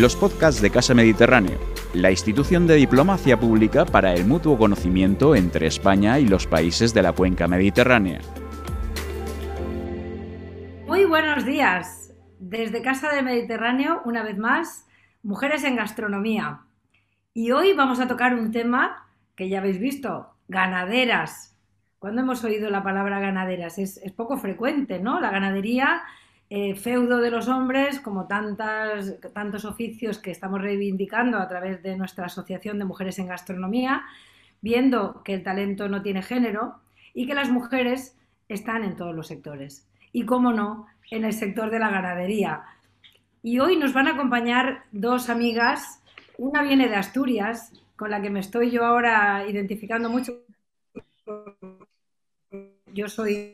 los podcasts de Casa Mediterráneo, la institución de diplomacia pública para el mutuo conocimiento entre España y los países de la cuenca mediterránea. Muy buenos días. Desde Casa de Mediterráneo, una vez más, mujeres en gastronomía. Y hoy vamos a tocar un tema que ya habéis visto, ganaderas. ¿Cuándo hemos oído la palabra ganaderas? Es, es poco frecuente, ¿no? La ganadería eh, feudo de los hombres, como tantas, tantos oficios que estamos reivindicando a través de nuestra Asociación de Mujeres en Gastronomía, viendo que el talento no tiene género y que las mujeres están en todos los sectores. Y, cómo no, en el sector de la ganadería. Y hoy nos van a acompañar dos amigas. Una viene de Asturias, con la que me estoy yo ahora identificando mucho yo soy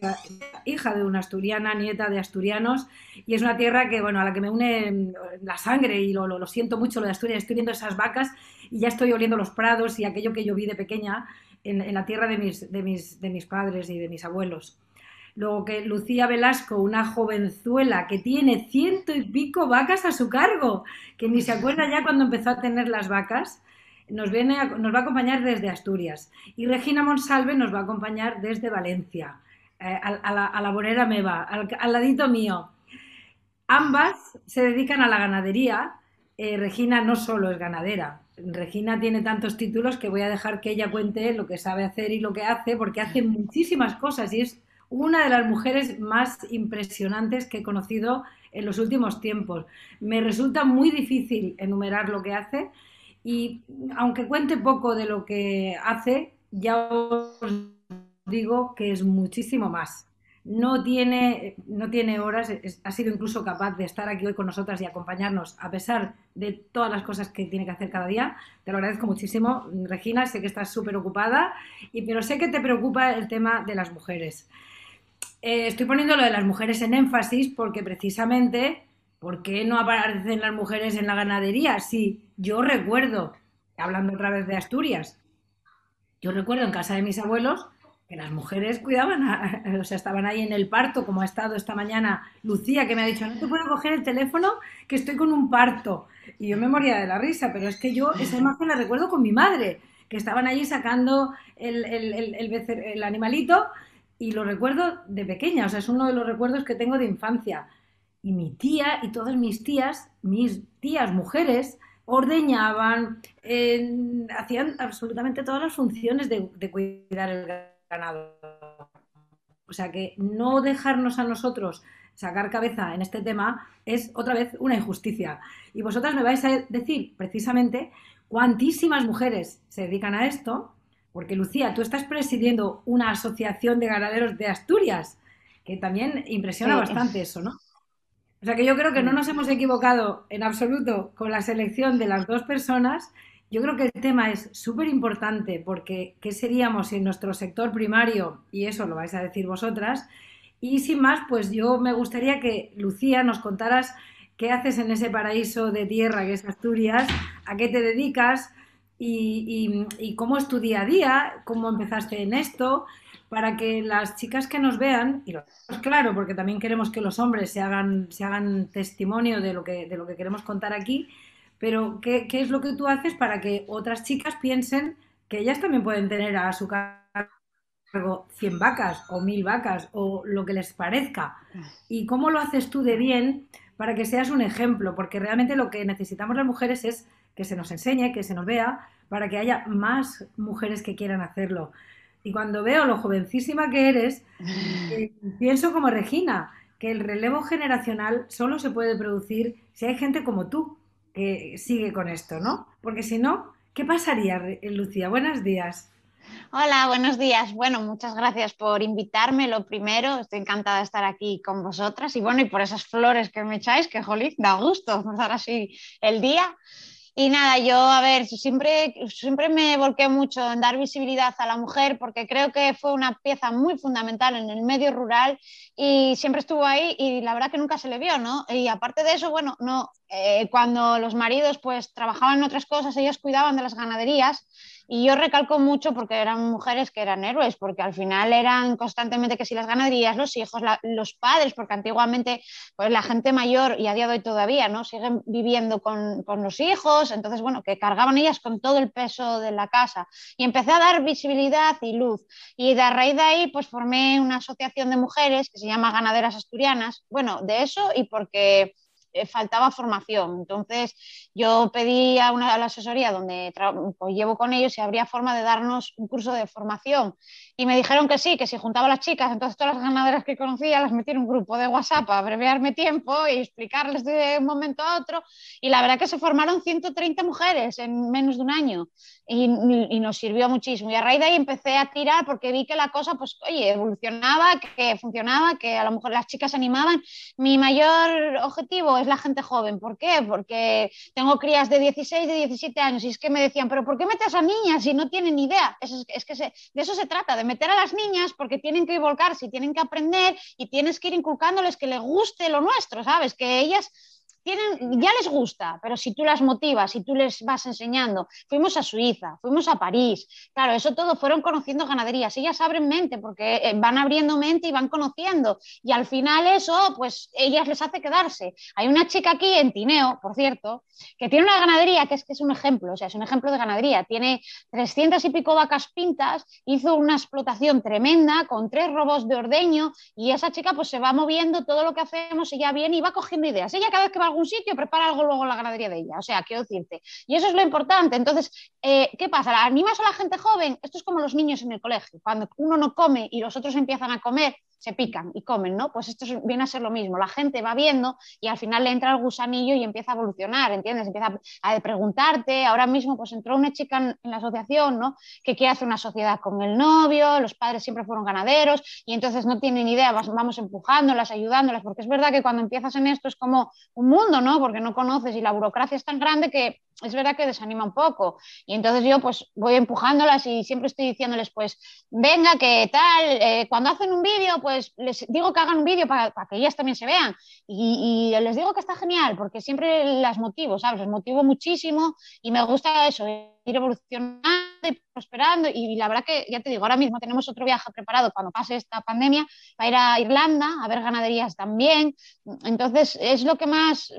hija de una asturiana, nieta de asturianos, y es una tierra que, bueno, a la que me une la sangre y lo, lo, siento mucho lo de Asturias. Estoy viendo esas vacas y ya estoy oliendo los prados y aquello que yo vi de pequeña en, la tierra de mis, de, mis, de mis padres y de mis abuelos. Luego que Lucía Velasco, una jovenzuela que tiene ciento y pico vacas a su cargo, que ni se acuerda ya cuando empezó a tener las vacas, nos, viene nos va a acompañar desde Asturias. Y Regina Monsalve nos va a acompañar desde Valencia, eh, a, la, a, Bonera Meva, al, al, ladito mío. Ambas se dedican a la ganadería. Eh, Regina no solo es ganadera. Regina tiene tantos títulos que voy a dejar que ella cuente lo que sabe hacer y lo que hace, porque hace muchísimas cosas y es una de las mujeres más impresionantes que he conocido en los últimos tiempos. Me resulta muy difícil enumerar lo que hace, y aunque cuente poco de lo que hace, ya os digo que es muchísimo más. No tiene, no tiene horas, ha sido incluso capaz de estar aquí hoy con nosotras y acompañarnos a pesar de todas las cosas que tiene que hacer cada día. Te lo agradezco muchísimo, Regina, sé que estás súper ocupada, y, pero sé que te preocupa el tema de las mujeres. Eh, estoy poniendo lo de las mujeres en énfasis porque precisamente ¿Por qué no aparecen las mujeres en la ganadería? Sí, yo recuerdo, hablando otra vez de Asturias, yo recuerdo en casa de mis abuelos que las mujeres cuidaban, o sea, estaban ahí en el parto, como ha estado esta mañana Lucía, que me ha dicho, no te puedo coger el teléfono, que estoy con un parto. Y yo me moría de la risa, pero es que yo esa imagen la recuerdo con mi madre, que estaban allí sacando el, el, el animalito y lo recuerdo de pequeña, o sea, es uno de los recuerdos que tengo de infancia y mi tía y todas mis tías, mis tías mujeres, ordeñaban, hacían absolutamente todas las funciones de, de, cuidar el ganado. O sea que no dejarnos a nosotros sacar cabeza en este tema es otra vez una injusticia. Y vosotras me vais a decir precisamente cuantísimas mujeres se dedican a esto, porque Lucía, tú estás presidiendo una asociación de ganaderos de Asturias, que también impresiona bastante eso, ¿no? O sea que yo creo que no nos hemos equivocado en absoluto con la selección de las dos personas. Yo creo que el tema es súper importante porque ¿qué seríamos en nuestro sector primario? Y eso lo vais a decir vosotras. Y sin más, pues yo me gustaría que Lucía nos contaras qué haces en ese paraíso de tierra que es Asturias, a qué te dedicas y, y cómo es tu día a día, cómo empezaste en esto para que las chicas que nos vean, y lo claro, porque también queremos que los hombres se hagan, se hagan testimonio de lo, que, de lo que queremos contar aquí, pero ¿qué, ¿qué, es lo que tú haces para que otras chicas piensen que ellas también pueden tener a su cargo 100 vacas o 1000 vacas o lo que les parezca? ¿Y cómo lo haces tú de bien para que seas un ejemplo? Porque realmente lo que necesitamos las mujeres es que se nos enseñe, que se nos vea, para que haya más mujeres que quieran hacerlo. Y cuando veo lo jovencísima que eres, eh, pienso como Regina, que el relevo generacional solo se puede producir si hay gente como tú que sigue con esto, ¿no? Porque si no, ¿qué pasaría, Lucía? Buenos días. Hola, buenos días. Bueno, muchas gracias por invitarme. Lo primero, estoy encantada de estar aquí con vosotras y bueno, y por esas flores que me echáis, que jolín, da gusto empezar así el día. Y nada, yo, a ver, siempre, siempre me volqué mucho en dar visibilidad a la mujer porque creo que fue una pieza muy fundamental en el medio rural y siempre estuvo ahí y la verdad que nunca se le vio, ¿no? Y aparte de eso, bueno, no, eh, cuando los maridos pues trabajaban en otras cosas, ellas cuidaban de las ganaderías y yo recalco mucho porque eran mujeres que eran héroes, porque al final eran constantemente que si las ganaderías, los hijos, los padres, porque antiguamente pues la gente mayor y a día de hoy todavía, ¿no? Siguen viviendo con, con los hijos, entonces, bueno, que cargaban ellas con todo el peso de la casa. Y empecé a dar visibilidad y luz. Y de a raíz de ahí, pues formé una asociación de mujeres que se llama Ganaderas Asturianas. Bueno, de eso y porque faltaba formación. Entonces yo pedí a, una, la asesoría donde pues, llevo con ellos si habría forma de darnos un curso de formación. Y me dijeron que sí, que si juntaba a las chicas, entonces todas las ganaderas que conocía las metí en un grupo de WhatsApp para abreviarme tiempo y explicarles de un momento a otro. Y la verdad que se formaron 130 mujeres en menos de un año y, y, nos sirvió muchísimo. Y a raíz de ahí empecé a tirar porque vi que la cosa, pues, oye, evolucionaba, que funcionaba, que a lo mejor las chicas animaban. Mi mayor objetivo es la gente joven. ¿Por qué? Porque tengo crías de 16, de 17 años y es que me decían, pero ¿por qué metes a niñas si no tienen idea? Es, es que se, de eso se trata, de meter a las niñas porque tienen que volcarse y tienen que aprender y tienes que ir inculcándoles que les guste lo nuestro, ¿sabes? Que ellas tienen, ya les gusta, pero si tú las motivas, si tú les vas enseñando, fuimos a Suiza, fuimos a París, claro, eso todo fueron conociendo ganaderías, ellas abren mente porque eh, van abriendo mente y van conociendo y al final eso, pues ellas les hace quedarse. Hay una chica aquí en Tineo, por cierto, que tiene una ganadería que es que es un ejemplo, o sea, es un ejemplo de ganadería, tiene 300 y pico vacas pintas, hizo una explotación tremenda con tres robos de ordeño y esa chica pues se va moviendo todo lo que hacemos, ella viene y va cogiendo ideas. Ella cada vez que va algún sitio, prepara algo luego en la ganadería de ella. O sea, quiero decirte. Y eso es lo importante. Entonces, eh, ¿qué pasa? ¿Animas a la gente joven? Esto es como los niños en el colegio. Cuando uno no come y los otros empiezan a comer, se pican y comen, ¿no? Pues esto viene a ser lo mismo. La gente va viendo y al final le entra el gusanillo y empieza a evolucionar, ¿entiendes? Empieza a preguntarte. Ahora mismo, pues entró una chica en, la asociación, ¿no? Que quiere hacer una sociedad con el novio, los padres siempre fueron ganaderos y entonces no tienen idea, vamos empujándolas, ayudándolas, porque es verdad que cuando empiezas en esto es como un mundo, ¿no? Porque no conoces y la burocracia es tan grande que es verdad que desanima un poco. Y entonces yo pues voy empujándolas y siempre estoy diciéndoles pues, venga, que tal, eh, cuando hacen un vídeo pues les digo que hagan un vídeo para, que ellas también se vean. Y, les digo que está genial porque siempre las motivo, ¿sabes? Les motivo muchísimo y me gusta eso, ir evolucionando y prosperando. Y, la verdad que, ya te digo, ahora mismo tenemos otro viaje preparado cuando pase esta pandemia para ir a Irlanda a ver ganaderías también. Entonces es lo que más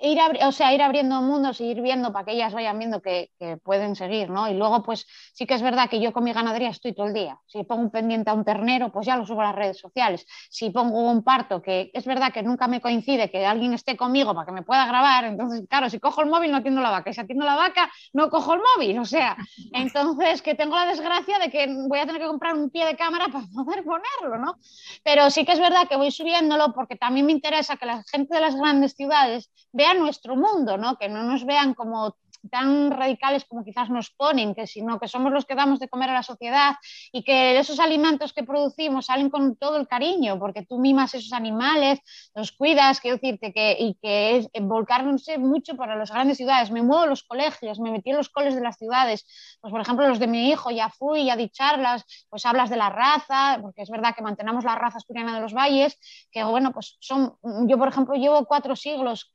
ir, o sea, ir abriendo mundos y ir viendo para que ellas vayan viendo que, pueden seguir, ¿no? Y luego, pues sí que es verdad que yo con mi ganadería estoy todo el día. Si pongo un pendiente a un ternero, pues ya lo subo a las redes sociales. Si pongo un parto, que es verdad que nunca me coincide que alguien esté conmigo para que me pueda grabar, entonces, claro, si cojo el móvil no atiendo la vaca, y si atiendo la vaca no cojo el móvil, o sea, entonces que tengo la desgracia de que voy a tener que comprar un pie de cámara para poder ponerlo, ¿no? Pero sí que es verdad que voy subiéndolo porque también me interesa que la gente de las grandes ciudades vea nuestro mundo, ¿no? que no nos vean como tan radicales como quizás nos ponen, que sino que somos los que damos de comer a la sociedad y que esos alimentos que producimos salen con todo el cariño, porque tú mimas esos animales, los cuidas, quiero decirte, que, y que es volcarse mucho para las grandes ciudades. Me muevo los colegios, me metí en los coles de las ciudades, pues por ejemplo los de mi hijo ya fui, ya di charlas, pues hablas de la raza, porque es verdad que mantenemos la raza asturiana de los valles, que bueno, pues son, yo por ejemplo llevo cuatro siglos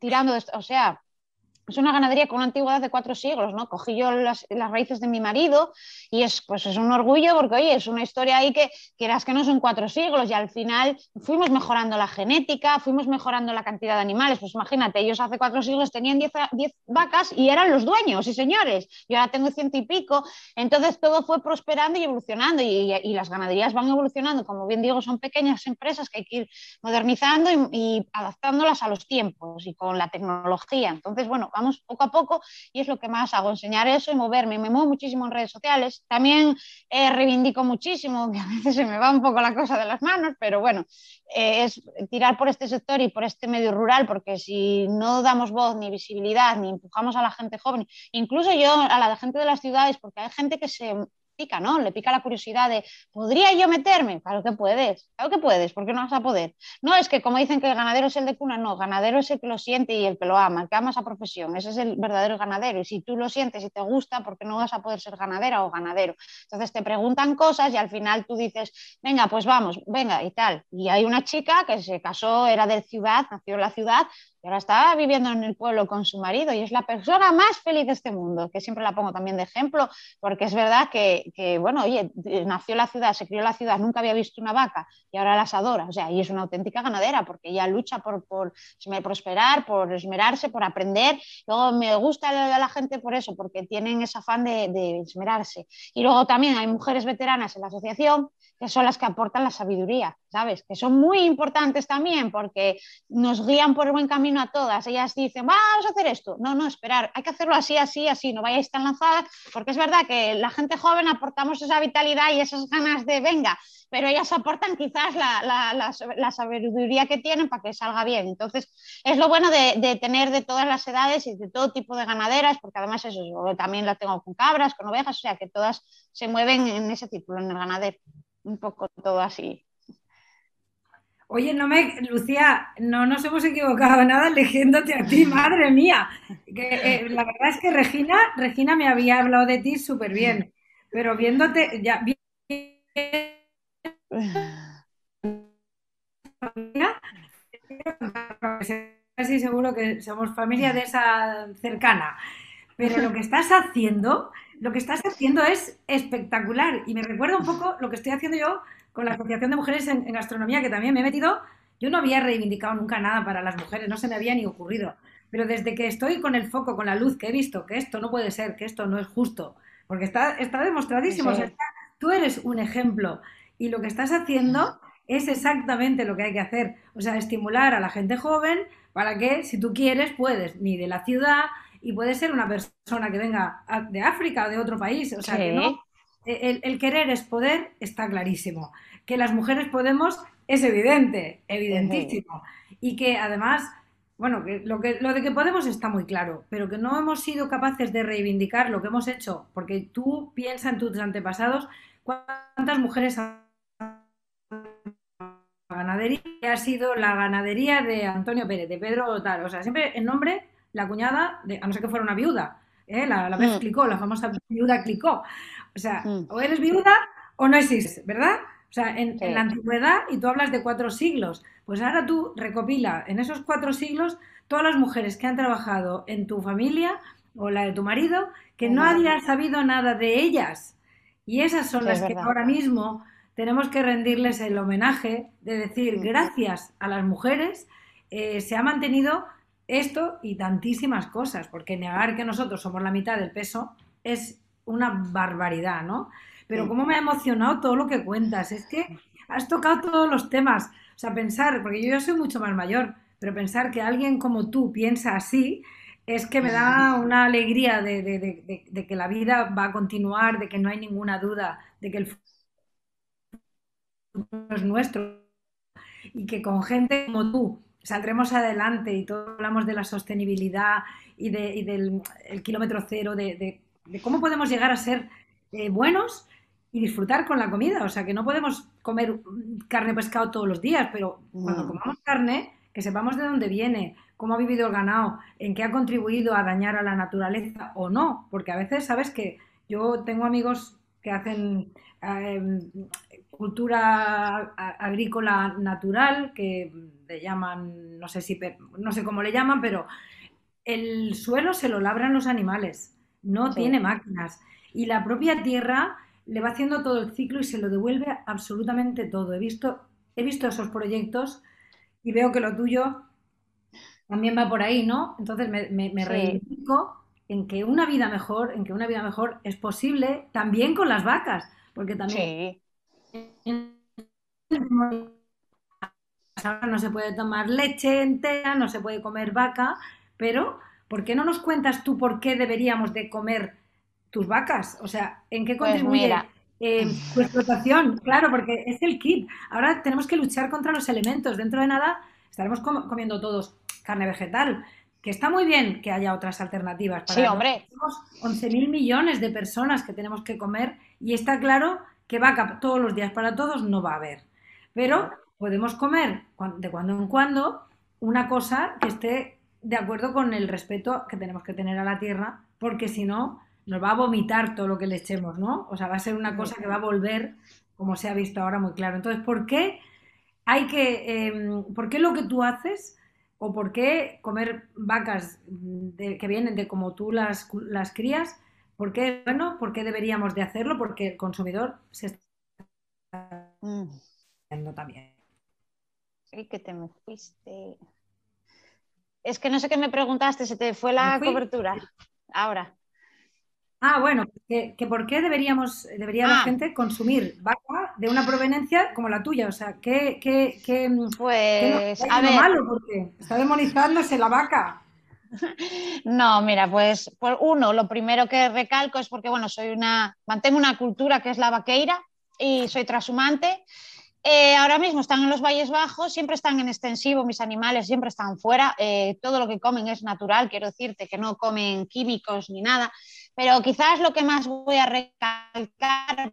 tirando, o sea, es una ganadería con una antigüedad de cuatro siglos, ¿no? Cogí yo las, raíces de mi marido y es, pues es un orgullo porque, oye, es una historia ahí que quieras que no son cuatro siglos y al final fuimos mejorando la genética, fuimos mejorando la cantidad de animales. Pues imagínate, ellos hace cuatro siglos tenían diez, vacas y eran los dueños y señores. Yo ahora tengo ciento y pico. Entonces todo fue prosperando y evolucionando y, las ganaderías van evolucionando. Como bien digo, son pequeñas empresas que hay que ir modernizando y adaptándolas a los tiempos y con la tecnología. Entonces, bueno, vamos poco a poco y es lo que más hago, enseñar eso y moverme. Me muevo muchísimo en redes sociales. También eh, reivindico muchísimo, que a veces se me va un poco la cosa de las manos, pero bueno, eh, es tirar por este sector y por este medio rural, porque si no damos voz ni visibilidad, ni empujamos a la gente joven, incluso yo a la gente de las ciudades, porque hay gente que se pica, ¿no? Le pica la curiosidad de, ¿podría yo meterme? Claro que puedes, claro que puedes, ¿por qué no vas a poder? No, es que como dicen que el ganadero es el de cuna, no, ganadero es el que lo siente y el que lo ama, el que ama esa profesión, ese es el verdadero ganadero. Y si tú lo sientes y te gusta, ¿por qué no vas a poder ser ganadera o ganadero? Entonces te preguntan cosas y al final tú dices, venga, pues vamos, venga y tal. Y hay una chica que se casó, era de ciudad, nació en la ciudad, y ahora está viviendo en el pueblo con su marido y es la persona más feliz de este mundo, que siempre la pongo también de ejemplo, porque es verdad que, que, bueno, oye, nació la ciudad, se crió la ciudad, nunca había visto una vaca y ahora las adora, o sea, y es una auténtica ganadera, porque ella lucha por, por prosperar, por esmerarse, por aprender. Luego me gusta la gente por eso, porque tienen ese afán de, de esmerarse. Y luego también hay mujeres veteranas en la asociación que son las que aportan la sabiduría, ¿sabes? Que son muy importantes también porque nos guían por el buen camino a todas. Ellas dicen, vamos a hacer esto. No, no, esperar, hay que hacerlo así, así, así, no vayáis tan lanzadas, porque es verdad que la gente joven aportamos esa vitalidad y esas ganas de venga, pero ellas aportan quizás la, la, la, sabiduría que tienen para que salga bien. Entonces, es lo bueno de, tener de todas las edades y de todo tipo de ganaderas, porque además eso, también la tengo con cabras, con ovejas, o sea que todas se mueven en ese círculo, en el ganadero. Un poco todo así. Oye, no me, Lucía, no nos hemos equivocado nada eligiéndote a ti, madre mía. Que, eh, la verdad es que Regina, Regina me había hablado de ti súper bien, pero viéndote, ya, casi seguro que somos familia de esa cercana. Pero lo que estás haciendo, lo que estás haciendo es espectacular y me recuerda un poco lo que estoy haciendo yo con la Asociación de Mujeres en, Gastronomía, que también me he metido. Yo no había reivindicado nunca nada para las mujeres, no se me había ni ocurrido. Pero desde que estoy con el foco, con la luz, que he visto que esto no puede ser, que esto no es justo, porque está, está demostradísimo, tú eres un ejemplo y lo que estás haciendo es exactamente lo que hay que hacer, o sea, estimular a la gente joven para que, si tú quieres, puedes, ni de la ciudad, y puede ser una persona que venga de África o de otro país, o sea, que no, el, querer es poder, está clarísimo. Que las mujeres podemos es evidente, evidentísimo. Y que además, bueno, que lo, que lo de que podemos está muy claro, pero que no hemos sido capaces de reivindicar lo que hemos hecho, porque tú piensas en tus antepasados, cuántas mujeres han ganadería ha sido la ganadería de Antonio Pérez, de Pedro tal, o sea, siempre el nombre, la cuñada, de, a no ser que fuera una viuda, ¿eh? la, la vez mm. clicó, la famosa viuda clicó. O sea, mm. o eres viuda o no existes, ¿verdad? O sea, en, la antigüedad, y tú hablas de cuatro siglos, pues ahora tú recopila en esos cuatro siglos todas las mujeres que han trabajado en tu familia o la de tu marido, que no había sabido nada de ellas. Y esas son las que ahora mismo tenemos que rendirles el homenaje de decir, mm. gracias a las mujeres, eh, se ha mantenido esto y tantísimas cosas, porque negar que nosotros somos la mitad del peso es una barbaridad, ¿no? Pero cómo me ha emocionado todo lo que cuentas, es que has tocado todos los temas, o sea, pensar, porque yo ya soy mucho más mayor, pero pensar que alguien como tú piensa así, es que me da una alegría de, que la vida va a continuar, de que no hay ninguna duda, de que el futuro es nuestro y que con gente como tú saldremos adelante y todos hablamos de la sostenibilidad y, del kilómetro cero, de, de cómo podemos llegar a ser eh, buenos y disfrutar con la comida. O sea, que no podemos comer carne pescado todos los días, pero cuando mm. comamos carne, que sepamos de dónde viene, cómo ha vivido el ganado, en qué ha contribuido a dañar a la naturaleza o no. Porque a veces, sabes que yo tengo amigos que hacen em, cultura agrícola natural, que le llaman, no sé si, no sé cómo le llaman, pero el suelo se lo labran los animales no tiene máquinas. Y la propia tierra le va haciendo todo el ciclo y se lo devuelve absolutamente todo. He visto, he visto esos proyectos y veo que lo tuyo también va por ahí, ¿no? Entonces me, me, reivindico en que una vida mejor, en que una vida mejor es posible también con las vacas, porque también no se puede tomar leche entera, no se puede comer vaca, pero ¿por qué no nos cuentas tú por qué deberíamos de comer tus vacas? O sea, ¿en qué pues contribuye eh, tu explotación? Claro, porque es el kit. Ahora tenemos que luchar contra los elementos. Dentro de nada estaremos comiendo todos carne vegetal, que está muy bien que haya otras alternativas. Para sí, hombre. Tenemos 11.000 millones de personas que tenemos que comer Y está claro que vaca todos los días para todos no va a haber. Pero podemos comer de cuando en cuando una cosa que esté de acuerdo con el respeto que tenemos que tener a la tierra, porque si no, nos va a vomitar todo lo que le echemos, ¿no? O sea, va a ser una cosa que va a volver, como se ha visto ahora muy claro. Entonces, ¿por qué hay que, em, por qué lo que tú haces o por qué comer vacas que vienen de como tú las, las crías, por qué, bueno, por qué deberíamos de hacerlo? Porque el consumidor se está mm. haciendo también. Sí, que te me fuiste. Es que no sé qué me preguntaste, se te fue la cobertura. Ahora. Ah, bueno, que, por qué deberíamos, debería la ah. gente consumir vaca de una proveniencia como la tuya. O sea, ¿qué, qué, qué, pues, a ver. malo? Porque está demonizándose la vaca. No, mira, pues por uno, lo primero que recalco es porque, bueno, soy una, mantengo una cultura que es la vaqueira y soy trashumante. Eh, ahora mismo están en los Valles Bajos, siempre están en extensivo, mis animales siempre están fuera, eh, todo lo que comen es natural, quiero decirte que no comen químicos ni nada. Pero quizás lo que más voy a recalcar,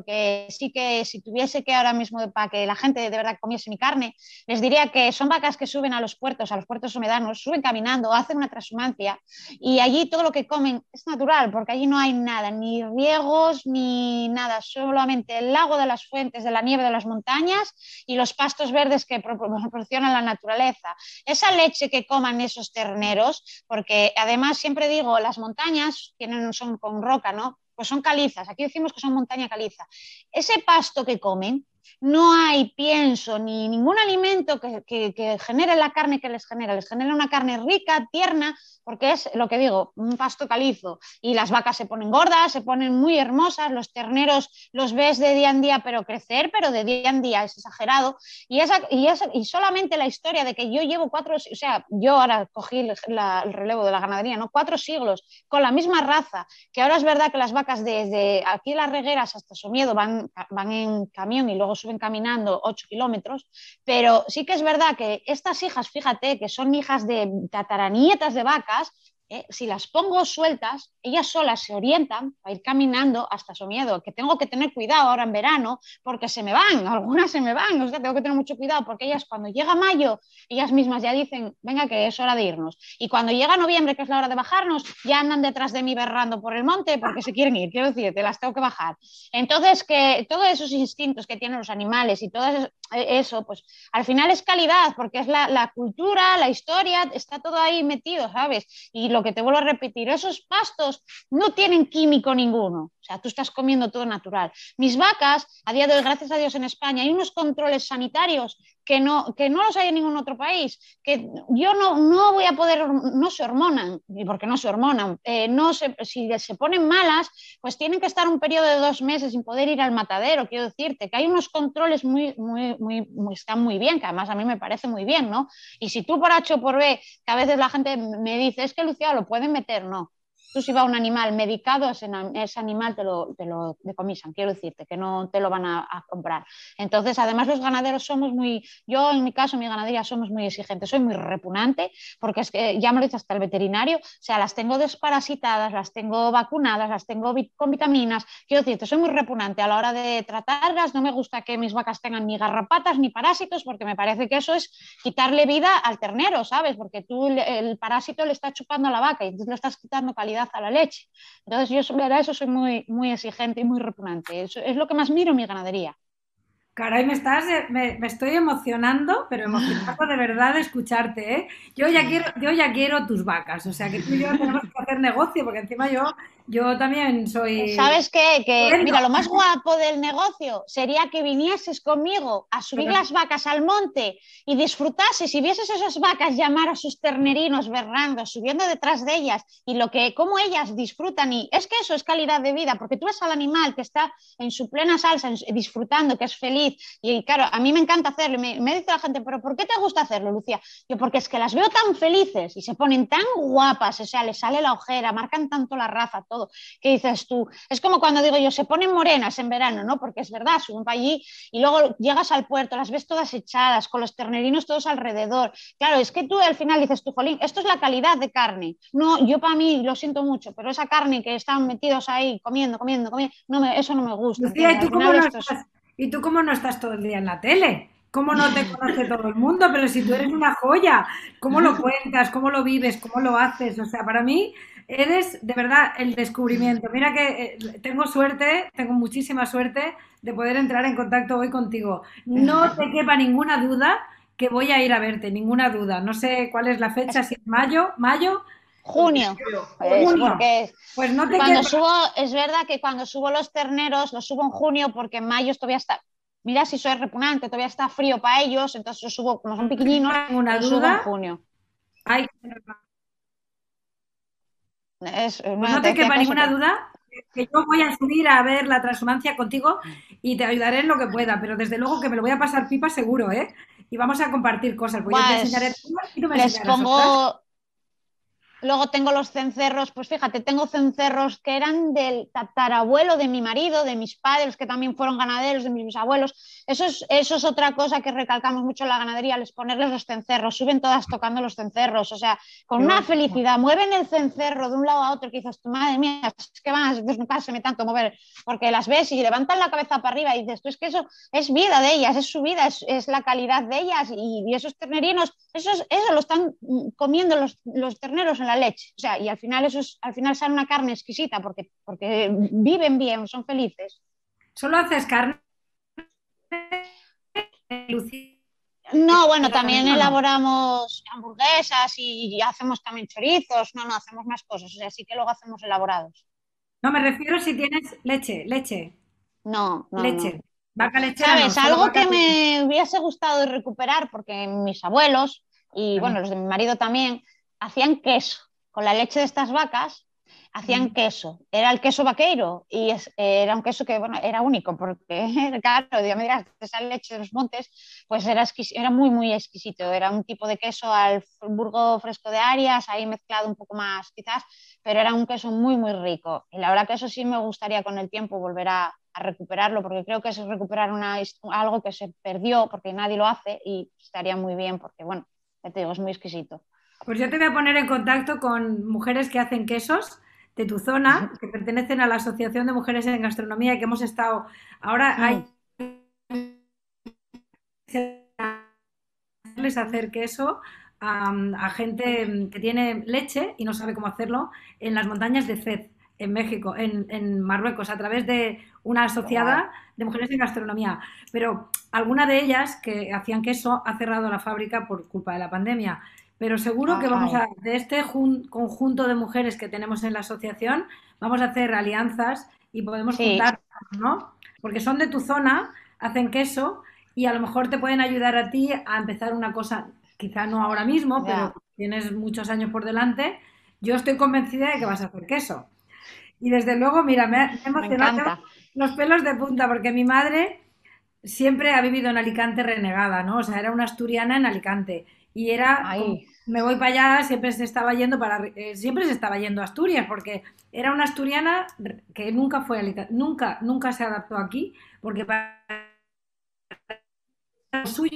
porque sí que si tuviese que ahora mismo para que la gente de verdad comiese mi carne, les diría que son vacas que suben a los puertos, a los puertos humedanos, suben caminando, hacen una transhumancia y allí todo lo que comen es natural, porque allí no hay nada, ni riegos ni nada, solamente el lago de las fuentes, de la nieve de las montañas y los pastos verdes que proporciona la naturaleza. Esa leche que coman esos terneros, porque además siempre digo, las montañas tienen son con roca, ¿no? Pues son calizas, aquí decimos que son montaña caliza. Ese pasto que comen no hay pienso ni ningún alimento que, genere la carne que les genera. Les genera una carne rica, tierna, porque es lo que digo, un pasto calizo. Y las vacas se ponen gordas, se ponen muy hermosas, los terneros los ves de día en día, pero crecer, pero de día en día es exagerado. Y, esa, y, y solamente la historia de que yo llevo cuatro, o sea, yo ahora cogí el, el relevo de la ganadería, ¿no? Cuatro siglos con la misma raza, que ahora es verdad que las vacas desde aquí las regueras hasta Somiedo van, van en camión y luego suben caminando 8 kilómetros, pero sí que es verdad que estas hijas, fíjate, que son hijas de tataranietas de vacas, eh, si las pongo sueltas, ellas solas se orientan a ir caminando hasta su miedo, que tengo que tener cuidado ahora en verano porque se me van, algunas se me van, o sea, tengo que tener mucho cuidado porque ellas cuando llega mayo, ellas mismas ya dicen, venga, que es hora de irnos. Y cuando llega noviembre, que es la hora de bajarnos, ya andan detrás de mí berrando por el monte porque se quieren ir, quiero decir, te las tengo que bajar. Entonces, que todos esos instintos que tienen los animales y todo eso, pues al final es calidad, porque es la, la cultura, la historia, está todo ahí metido, ¿sabes? Y lo que te vuelvo a repetir, esos pastos no tienen químico ninguno. Tú estás comiendo todo natural. Mis vacas, a día de hoy, gracias a Dios en España, hay unos controles sanitarios que no, que no los hay en ningún otro país, que yo no, no voy a poder, no se hormonan, porque no se hormonan, eh, no si se ponen malas, pues tienen que estar un periodo de dos meses sin poder ir al matadero, quiero decirte, que hay unos controles muy, muy, muy, están muy bien, que además a mí me parece muy bien, ¿no? Y si tú por H o por B, que a veces la gente me dice, es que Lucía lo pueden meter, no, tú si va un animal medicado, ese, animal te lo, te lo decomisan, quiero decirte, que no te lo van a, comprar. Entonces, además los ganaderos somos muy, yo en mi caso, mi ganadería somos muy exigentes, soy muy repugnante, porque es que ya me lo dice hasta el veterinario, o sea, las tengo desparasitadas, las tengo vacunadas, las tengo con vitaminas, quiero decirte, soy muy repugnante a la hora de tratarlas, no me gusta que mis vacas tengan ni garrapatas ni parásitos, porque me parece que eso es quitarle vida al ternero, ¿sabes? Porque tú el parásito le está chupando a la vaca y entonces le estás quitando calidad a la leche. Entonces yo sobre eso soy muy, muy exigente y muy repugnante. Eso es lo que más miro en mi ganadería. Caray, me estás, eh, me, estoy emocionando, pero emocionando de verdad de escucharte, ¿eh? Yo ya quiero, yo ya quiero tus vacas, o sea que tú y yo tenemos que hacer negocio, porque encima yo yo también soy... ¿Sabes qué? Que, mira, lo más guapo del negocio sería que vinieses conmigo a subir las vacas al monte y disfrutases y vieses esas vacas llamar a sus ternerinos berrando, subiendo detrás de ellas y lo que, cómo ellas disfrutan. Y es que eso es calidad de vida, porque tú ves al animal que está en su plena salsa, disfrutando, que es feliz. Y claro, a mí me encanta hacerlo. Me, me dice la gente, ¿pero por qué te gusta hacerlo, Lucía? Yo, porque es que las veo tan felices y se ponen tan guapas, o sea, les sale la ojera, marcan tanto la raza, todo todo, que dices tú, es como cuando digo yo, se ponen morenas en verano, ¿no? Porque es verdad, suben para allí y luego llegas al puerto, las ves todas echadas, con los ternerinos todos alrededor. Claro, es que tú al final dices tú, Jolín, esto es la calidad de carne. No, yo para mí lo siento mucho, pero esa carne que están metidos ahí comiendo, comiendo, comiendo, no me, eso no me gusta. ¿y, tú cómo no estás, ¿y tú cómo no estás todo el día en la tele? ¿Cómo no te conoce todo el mundo? Pero si tú eres una joya, ¿cómo lo cuentas? ¿Cómo lo vives? ¿Cómo lo haces? O sea, para mí eres de verdad el descubrimiento. Mira que eh, tengo suerte, tengo muchísima suerte de poder entrar en contacto hoy contigo. No te quepa ninguna duda que voy a ir a verte, ninguna duda. No sé cuál es la fecha, si es mayo, mayo. Junio, pues, porque pues no te cuando subo, es verdad que cuando subo los terneros, los subo en junio porque en mayo todavía está, mira si soy repugnante, todavía está frío para ellos, entonces yo subo, como son pequeñinos, una duda. en junio. Pues no te quepa ninguna duda que yo voy a subir a ver la transhumancia contigo y te ayudaré en lo que pueda, pero desde luego que me lo voy a pasar pipa seguro, ¿eh? Y vamos a compartir cosas, porque yo te enseñaré y tú me les pongo, Luego tengo los cencerros, pues fíjate, tengo cencerros que eran del tatarabuelo de mi marido, de mis padres, que también fueron ganaderos, de mis bisabuelos. Eso es, eso es otra cosa que recalcamos mucho en la ganadería, les ponerles los cencerros, suben todas tocando los cencerros, o sea, con una felicidad, mueven el cencerro de un lado a otro, que dices, tu madre mía, es que van a desnucarse tanto mover, porque las ves y levantan la cabeza para arriba y dices, tú es que eso es vida de ellas, es su vida, es, la calidad de ellas y, esos ternerinos, eso, eso lo están comiendo los, los terneros en la leche. O sea, y al final eso es, al final sale una carne exquisita porque, porque viven bien, son felices. ¿Solo haces carne? No, bueno, también elaboramos hamburguesas y, hacemos también chorizos, no, no, hacemos más cosas, o sea, sí que luego hacemos elaborados. No, me refiero si tienes leche, leche. No, no. Leche. Vaca lechera. ¿Sabes? Algo que me hubiese gustado recuperar, porque mis abuelos y bueno, los de mi marido también, hacían queso con la leche de estas vacas hacían queso. Era el queso vaqueiro y era un queso que bueno, era único porque, claro, mira, esa leche de los montes, pues era, era muy, muy exquisito. Era un tipo de queso al burgo fresco de Arias, ahí mezclado un poco más quizás, pero era un queso muy, muy rico. Y la verdad que eso sí me gustaría con el tiempo volver a, recuperarlo porque creo que es recuperar una, algo que se perdió porque nadie lo hace y estaría muy bien porque, bueno, ya te digo, es muy exquisito. Pues yo te voy a poner en contacto con mujeres que hacen quesos de tu zona, que pertenecen a la Asociación de Mujeres en Gastronomía y que hemos estado. Ahora hay hacer queso a, gente que tiene leche y no sabe cómo hacerlo en las montañas de Fez, en México, en, en Marruecos, a través de una asociada de mujeres en gastronomía. Pero alguna de ellas que hacían queso ha cerrado la fábrica por culpa de la pandemia. Pero seguro que vamos a, de este conjunto de mujeres que tenemos en la asociación, vamos a hacer alianzas y podemos juntar, ¿no? Porque son de tu zona, hacen queso y a lo mejor te pueden ayudar a ti a empezar una cosa, quizá no ahora mismo, pero tienes muchos años por delante. Yo estoy convencida de que vas a hacer queso. Y desde luego, mira, me, ha emocionado los pelos de punta, porque mi madre siempre ha vivido en Alicante renegada, ¿no? O sea, era una asturiana en Alicante. Y era, me voy para allá, siempre se estaba yendo para, eh, siempre se estaba yendo a Asturias, porque era una asturiana que nunca fue a nunca, nunca se adaptó aquí, porque para suyo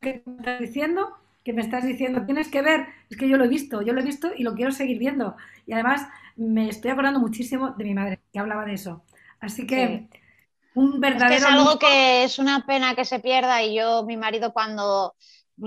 que me estás diciendo, que me estás diciendo, tienes que ver, es que yo lo he visto, yo lo he visto y lo quiero seguir viendo. Y además me estoy acordando muchísimo de mi madre, que hablaba de eso. Así que un verdadero... Es, algo que es una pena que se pierda y yo, mi marido, cuando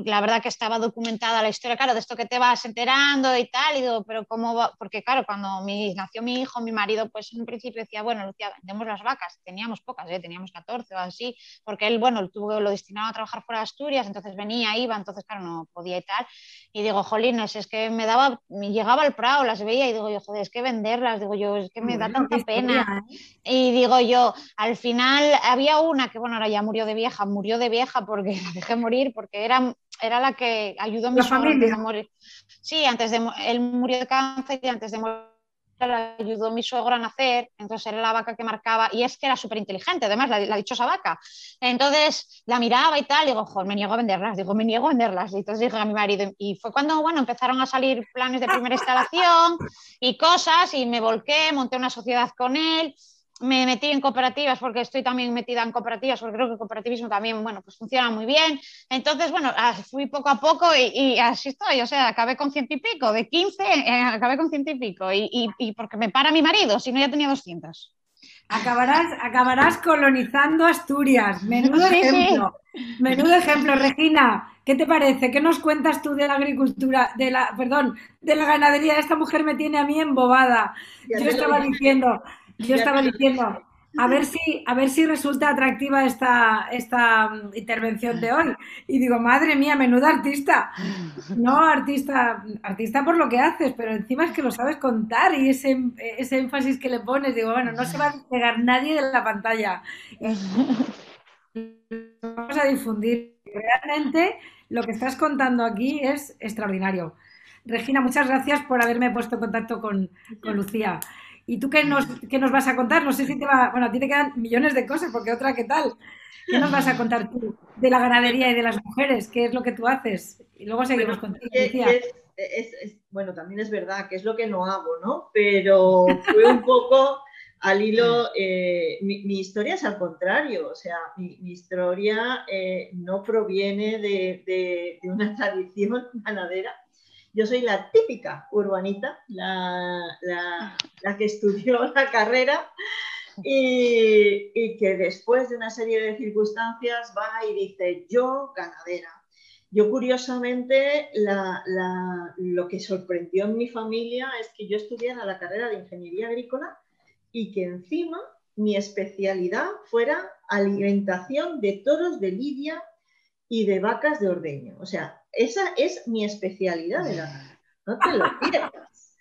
la verdad que estaba documentada la historia, claro, de esto que te vas enterando y tal, y digo, pero ¿cómo va? Porque claro, cuando mi, nació mi hijo, mi marido, pues en un principio decía, bueno, Lucía, vendemos las vacas, teníamos pocas, ¿eh? teníamos 14 o así, porque él, bueno, tuvo, lo destinado a trabajar fuera de Asturias, entonces venía, iba, entonces claro, no podía y tal, y digo, jolines, es que me daba, me llegaba al Prado, las veía y digo yo, joder, es que venderlas, digo yo, es que me da tanta pena, ¿eh? y digo yo, al final había una que, bueno, ahora ya murió de vieja, murió de vieja porque la dejé morir, porque era era la que ayudó a mi familia a morir. Sí, antes de él murió de cáncer y antes de morir la ayudó mi suegro a nacer, entonces era la vaca que marcaba, y es que era súper inteligente, además, la, la, dichosa vaca. Entonces la miraba y tal, y digo, joder, me niego a venderlas, digo, me niego a venderlas. Y entonces dije a mi marido, y fue cuando, bueno, empezaron a salir planes de primera instalación y cosas, y me volqué, monté una sociedad con él, me metí en cooperativas porque estoy también metida en cooperativas, porque creo que el cooperativismo también, bueno, pues funciona muy bien. Entonces, bueno, fui poco a poco y, así estoy, o sea, acabé con ciento y pico, de 15 eh, acabé con ciento y pico, y, y, porque me para mi marido, si no ya tenía 200. Acabarás, acabarás colonizando Asturias, menudo ejemplo. Menudo ejemplo, Regina. ¿Qué te parece? ¿Qué nos cuentas tú de la agricultura, de la, perdón, de la ganadería? Esta mujer me tiene a mí embobada. Yo estaba diciendo, yo estaba diciendo, a ver si, a ver si resulta atractiva esta, esta mm, intervención de hoy. Y digo, madre mía, menuda artista. No artista, artista por lo que haces, pero encima es que lo sabes contar y ese, ese énfasis que le pones, digo, bueno, no se va a despegar nadie de la pantalla. Vamos a difundir. Realmente lo que estás contando aquí es extraordinario. Regina, muchas gracias por haberme puesto en contacto con, con Lucía. ¿Y tú qué nos, qué nos vas a contar? No sé si te va, bueno, a ti te quedan millones de cosas, porque otra, ¿qué tal? ¿Qué nos vas a contar tú de la ganadería y de las mujeres? ¿Qué es lo que tú haces? Y luego seguimos contigo. bueno, también es verdad que es lo que no hago, ¿no? Pero fue un poco al hilo, eh, mi, historia es al contrario, o sea, mi, historia eh, no proviene de, de, de, una tradición ganadera, yo soy la típica urbanita, la, que estudió la carrera y, que después de una serie de circunstancias va y dice, yo ganadera. Yo curiosamente lo que sorprendió en mi familia es que yo estudiara la carrera de ingeniería agrícola y que encima mi especialidad fuera alimentación de toros de lidia y de vacas de ordeño. O sea, esa es mi especialidad de la no te lo pierdas.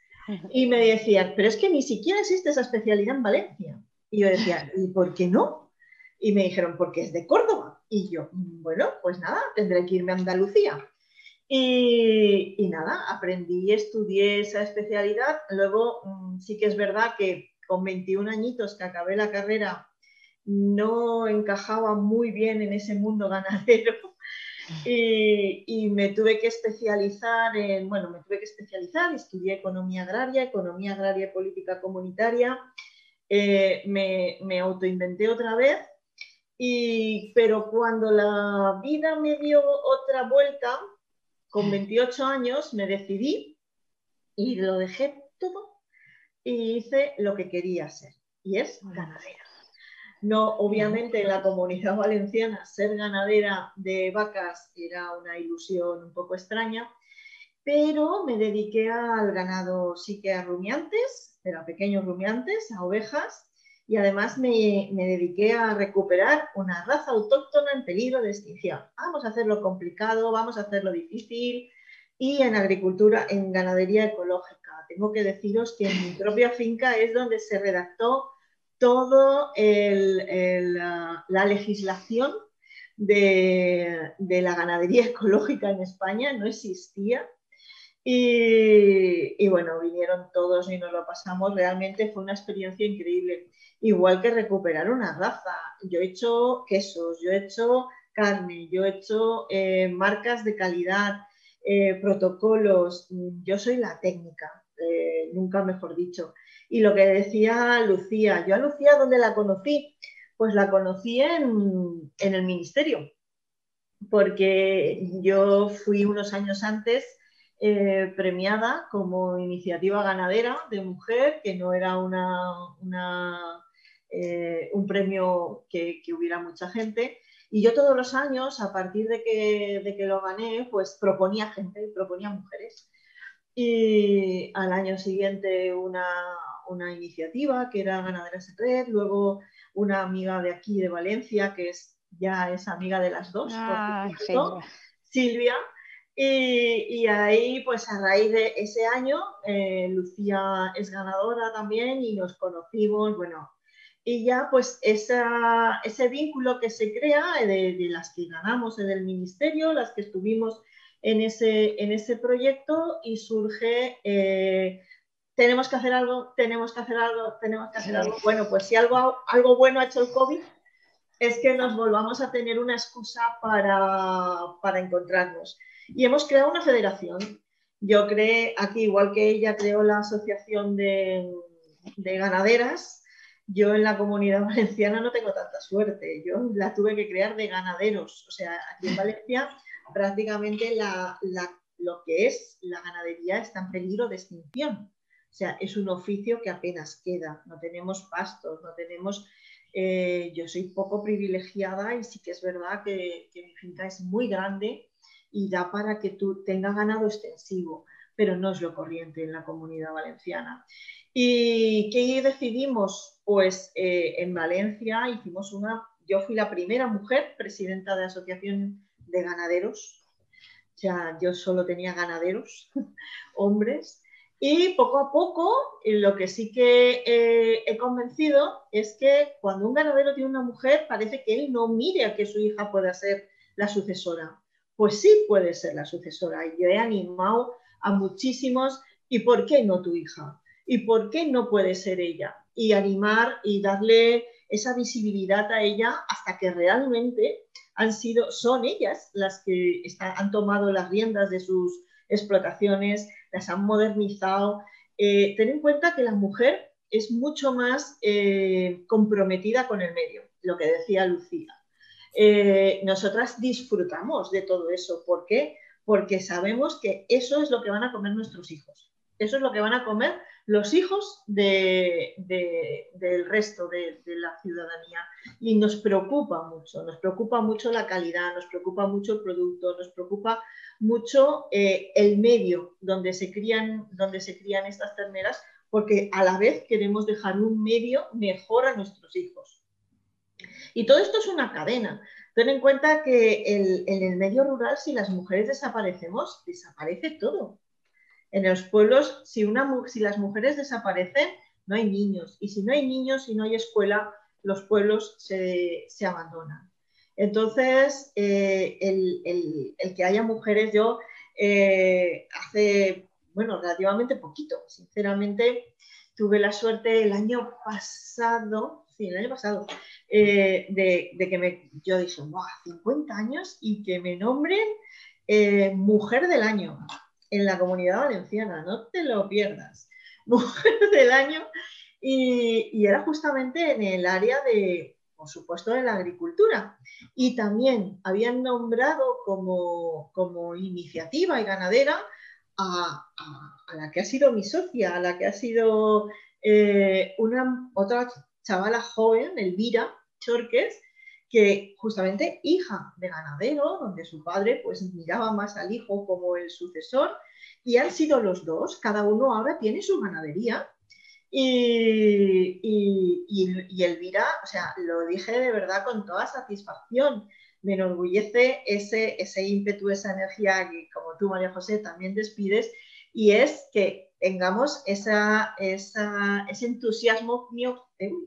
Y me decían, pero es que ni siquiera existe esa especialidad en Valencia. Y yo decía, ¿y por qué no? Y me dijeron, porque es de Córdoba. Y yo, bueno, pues nada, tendré que irme a Andalucía. Y, y nada, aprendí, estudié esa especialidad. Luego mm, sí que es verdad que con 21 añitos que acabé la carrera no encajaba muy bien en ese mundo ganadero y, me tuve que especializar en, bueno, me tuve que especializar, estudié economía agraria, economía agraria y política comunitaria, eh, me, me autoinventé otra vez, y, pero cuando la vida me dio otra vuelta, con 28 años me decidí y lo dejé todo y hice lo que quería hacer, y es ganadera. No, obviamente en la comunidad valenciana ser ganadera de vacas era una ilusión un poco extraña, pero me dediqué al ganado, sí que a rumiantes, pero a pequeños rumiantes, a ovejas, y además me, dediqué a recuperar una raza autóctona en peligro de extinción. Vamos a hacerlo complicado, vamos a hacerlo difícil, y en agricultura, en ganadería ecológica. Tengo que deciros que en mi propia finca es donde se redactó toda la legislación de, la ganadería ecológica en España, no existía. Y, bueno, vinieron todos y nos lo pasamos. Realmente fue una experiencia increíble. Igual que recuperar una raza. Yo he hecho quesos, yo he hecho carne, yo he hecho eh, marcas de calidad, eh, protocolos. Yo soy la técnica, eh, nunca mejor dicho. Y lo que decía Lucía, yo a Lucía, ¿dónde la conocí? Pues la conocí en, el ministerio, porque yo fui unos años antes eh, premiada como iniciativa ganadera de mujer, que no era una, eh, un premio que, hubiera mucha gente. Y yo todos los años, a partir de que, de que lo gané, pues proponía gente, proponía mujeres. Y al año siguiente una, una iniciativa que era Ganaderas Red, luego una amiga de aquí de Valencia, que es ya es amiga de las dos, ah, Silvia. Y, ahí, pues a raíz de ese año, eh, Lucía es ganadora también y nos conocimos, bueno, y ya pues esa, ese vínculo que se crea de, las que ganamos en el ministerio, las que estuvimos en ese, en ese proyecto y surge eh, tenemos que hacer algo, tenemos que hacer algo, tenemos que hacer algo. Bueno, pues si algo, algo bueno ha hecho el COVID, es que nos volvamos a tener una excusa para, para encontrarnos. Y hemos creado una federación. Yo creé aquí, igual que ella creó la asociación de, de ganaderas, yo en la comunidad valenciana no tengo tanta suerte. Yo la tuve que crear de ganaderos. O sea, aquí en Valencia prácticamente la, la, lo que es la ganadería está en peligro de extinción. O sea, es un oficio que apenas queda. No tenemos pastos, no tenemos... Eh, yo soy poco privilegiada y sí que es verdad que, mi finca es muy grande y da para que tú tengas ganado extensivo, pero no es lo corriente en la comunidad valenciana. ¿Y qué decidimos? Pues eh, en Valencia hicimos una, yo fui la primera mujer presidenta de Asociación de Ganaderos, o sea, yo solo tenía ganaderos, hombres, y poco a poco lo que sí que eh, he convencido es que cuando un ganadero tiene una mujer parece que él no mire a que su hija pueda ser la sucesora. Pues sí puede ser la sucesora. Yo he animado a muchísimos, ¿y por qué no tu hija? y por qué no puede ser ella y animar y darle esa visibilidad a ella hasta que realmente han sido, son ellas las que han tomado las riendas de sus explotaciones, las han modernizado. Eh, ten en cuenta que la mujer es mucho más eh, comprometida con el medio, lo que decía Lucía. Eh, nosotras disfrutamos de todo eso. ¿Por qué? Porque sabemos que eso es lo que van a comer nuestros hijos. Eso es lo que van a comer los hijos del resto de, la ciudadanía. Y nos preocupa mucho, nos preocupa mucho la calidad, nos preocupa mucho el producto, nos preocupa mucho eh, el medio donde se, crían, donde se crían estas terneras, porque a la vez queremos dejar un medio mejor a nuestros hijos. Y todo esto es una cadena. Ten en cuenta que en el medio rural, si las mujeres desaparecemos, desaparece todo. En los pueblos, si, las mujeres desaparecen, no hay niños. Y si no hay niños, y no hay escuela, los pueblos se, abandonan. Entonces, eh, el, que haya mujeres, yo eh, hace, bueno, relativamente poquito, sinceramente, tuve la suerte el año pasado, sí, el año pasado, eh, de, que me, yo dije, wow, 50 años y que me nombren mujer del año en la comunidad valenciana, no te lo pierdas. Mujer del año y, era justamente en el área de, por supuesto, de la agricultura. Y también habían nombrado como, como iniciativa y ganadera a, la que ha sido mi socia, a la que ha sido eh, una otra chavala joven, Elvira Chorques, que justamente hija de ganadero, donde su padre pues miraba más al hijo como el sucesor, y han sido los dos, cada uno ahora tiene su ganadería. Y, y, Elvira, o sea, lo dije de verdad con toda satisfacción. Me enorgullece ese, ese ímpetu, esa energía que, como tú, María José, también despides, y es que tengamos esa, esa, ese entusiasmo,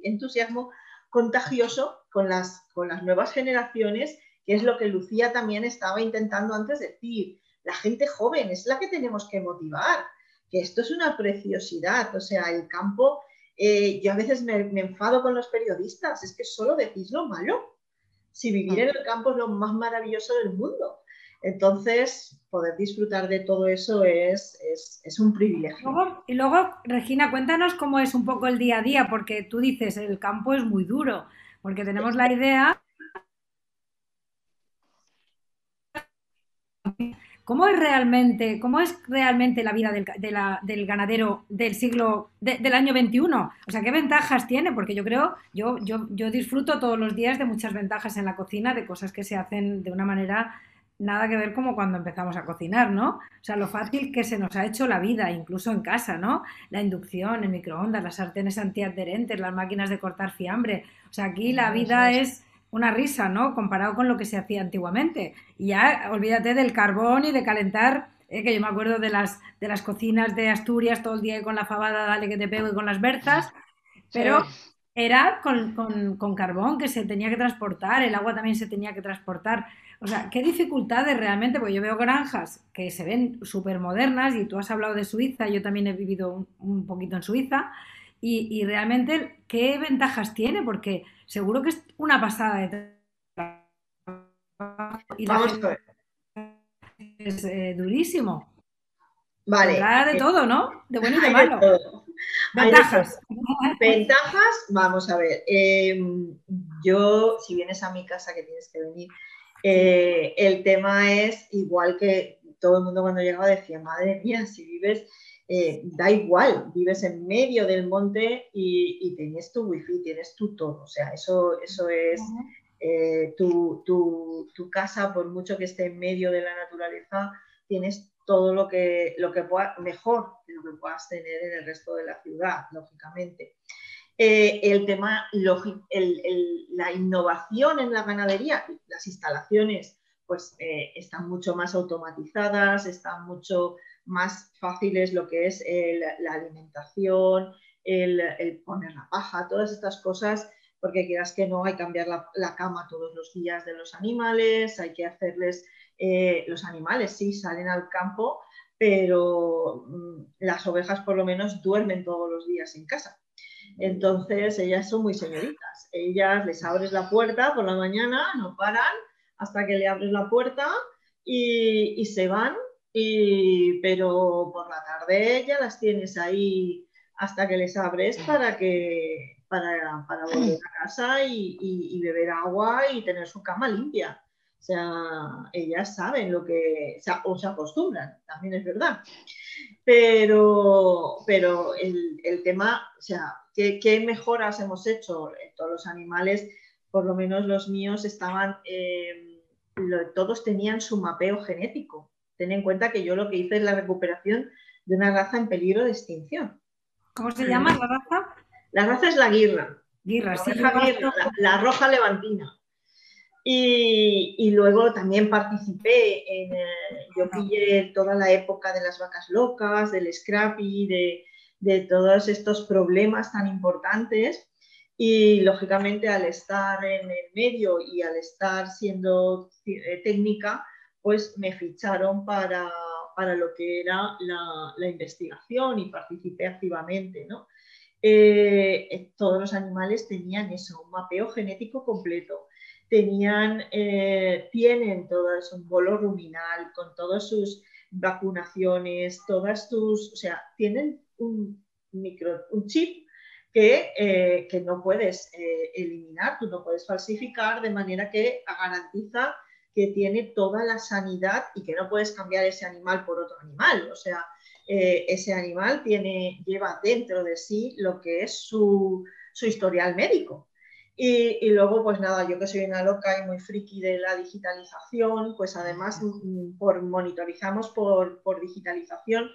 entusiasmo contagioso con las, con las nuevas generaciones, que es lo que Lucía también estaba intentando antes decir. La gente joven es la que tenemos que motivar, que esto es una preciosidad, o sea, el campo, eh, yo a veces me, enfado con los periodistas, es que solo decís lo malo. Si vivir en el campo es lo más maravilloso del mundo. Entonces, poder disfrutar de todo eso es, es, un privilegio. y luego, Regina, cuéntanos cómo es un poco el día a día, porque tú dices, el campo es muy duro, porque tenemos la idea... ¿Cómo es realmente, cómo es realmente la vida del, ganadero del siglo, del año 21? O sea, ¿qué ventajas tiene? Porque yo creo, yo, yo, yo disfruto todos los días de muchas ventajas en la cocina, de cosas que se hacen de una manera nada que ver como cuando empezamos a cocinar, ¿no? O sea, lo fácil que se nos ha hecho la vida, incluso en casa, ¿no? La inducción, el microondas, las sartenes antiadherentes, las máquinas de cortar fiambre. O sea, aquí la vida es una risa, ¿no? Comparado con lo que se hacía antiguamente. Y ya olvídate del carbón y de calentar, eh, que yo me acuerdo de las, de las cocinas de Asturias todo el día con la fabada, dale que te pego y con las berzas. Pero era con, carbón que se tenía que transportar, el agua también se tenía que transportar. O sea, qué dificultades realmente, porque yo veo granjas que se ven súper modernas y tú has hablado de Suiza, yo también he vivido un, poquito en Suiza y, realmente qué ventajas tiene, porque seguro que es una pasada de y Vamos a ver. Es eh, durísimo. Vale. de todo, ¿no? De bueno y de malo. Ventajas. Ventajas, vamos a ver. Em, yo, si vienes a mi casa, que tienes que venir, eh, el tema es igual que todo el mundo cuando llegaba decía, madre mía, si vives, eh, da igual, vives en medio del monte y, tienes tu wifi, tienes tu todo. O sea, eso, eso es eh, tu, tu, casa, por mucho que esté en medio de la naturaleza, tienes todo lo que, lo que pueda, mejor de lo que puedas tener en el resto de la ciudad, lógicamente. Eh, el tema, la innovación en la ganadería, las instalaciones, pues eh, están mucho más automatizadas, están mucho más fáciles lo que es la alimentación, el, poner la paja, todas estas cosas, porque quieras que no, hay que cambiar la, cama todos los días de los animales, hay que hacerles eh, los animales sí salen al campo, pero mm, las ovejas por lo menos duermen todos los días en casa. Entonces ellas son muy señoritas. Ellas les abres la puerta por la mañana, no paran hasta que le abres la puerta y, se van, pero por la tarde ya las tienes ahí hasta que les abres para que para, volver a casa y beber agua y tener su cama limpia. O sea, ellas saben lo que, o se acostumbran, también es verdad. Pero, pero el, tema, o sea, ¿qué, mejoras hemos hecho? Todos los animales, por lo menos los míos, estaban, eh, todos tenían su mapeo genético. Ten en cuenta que yo lo que hice es la recuperación de una raza en peligro de extinción. ¿Cómo se llama la raza? La raza es la guirra. Guirra, sí. la roja levantina. Y, luego también participé en, eh, yo pillé toda la época de las vacas locas, del scrappy, de, de todos estos problemas tan importantes. Y lógicamente al estar en el medio y al estar siendo eh, técnica, pues me ficharon para, para lo que era la, investigación y participé activamente. ¿no? Eh, todos los animales tenían eso, un mapeo genético completo tenían, eh, tienen todo eso, un bolo ruminal con todas sus vacunaciones, todas tus, o sea, tienen un micro, un chip que, eh, que no puedes eh, eliminar, tú no puedes falsificar, de manera que garantiza que tiene toda la sanidad y que no puedes cambiar ese animal por otro animal. O sea, ese animal tiene, lleva dentro de sí lo que es su, su historial médico. Y, luego, pues nada, yo que soy una loca y muy friki de la digitalización, pues además mm, por, monitorizamos por, por digitalización.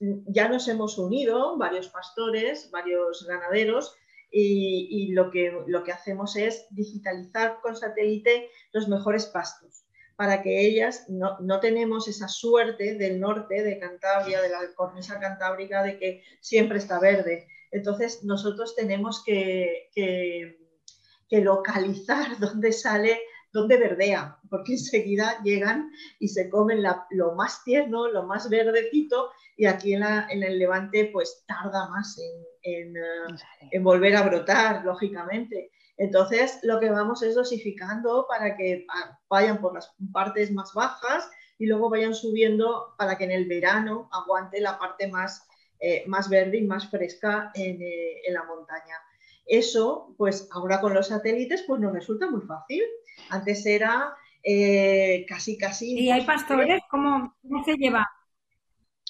Ya nos hemos unido varios pastores, varios ganaderos, y, y, lo, que, lo que hacemos es digitalizar con satélite los mejores pastos para que ellas no, no, tenemos esa suerte del norte de Cantabria, de la cornisa cantábrica, de que siempre está verde. Entonces nosotros tenemos que, que que localizar dónde sale, dónde verdea, porque enseguida llegan y se comen lo más tierno, lo más verdecito, y aquí en, el Levante pues tarda más en, eh, volver a brotar, lógicamente. Entonces, lo que vamos es dosificando para que vayan por las partes más bajas y luego vayan subiendo para que en el verano aguante la parte más, eh, más verde y más fresca en, eh, en la montaña. Eso, pues ahora con los satélites, pues nos resulta muy fácil. Antes era eh, casi, casi. ¿Y hay pastores? ¿Cómo, se lleva?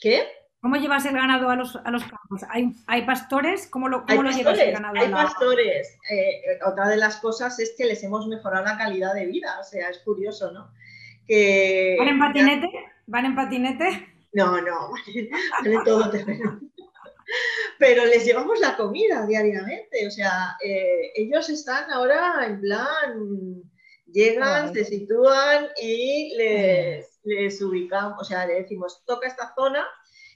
¿Qué? ¿Cómo llevas el ganado a los, campos? ¿Hay, pastores? ¿Cómo lo, cómo llevas el ganado? Hay pastores. Eh, otra de las cosas es que les hemos mejorado la calidad de vida. O sea, es curioso, ¿no? Que, ¿Van en patinete? ¿Van en patinete? No, no, vale todo terreno pero les llevamos la comida diariamente. O sea, eh, ellos están ahora en plan, llegan, se sitúan y les, les ubicamos, o sea, le decimos, toca esta zona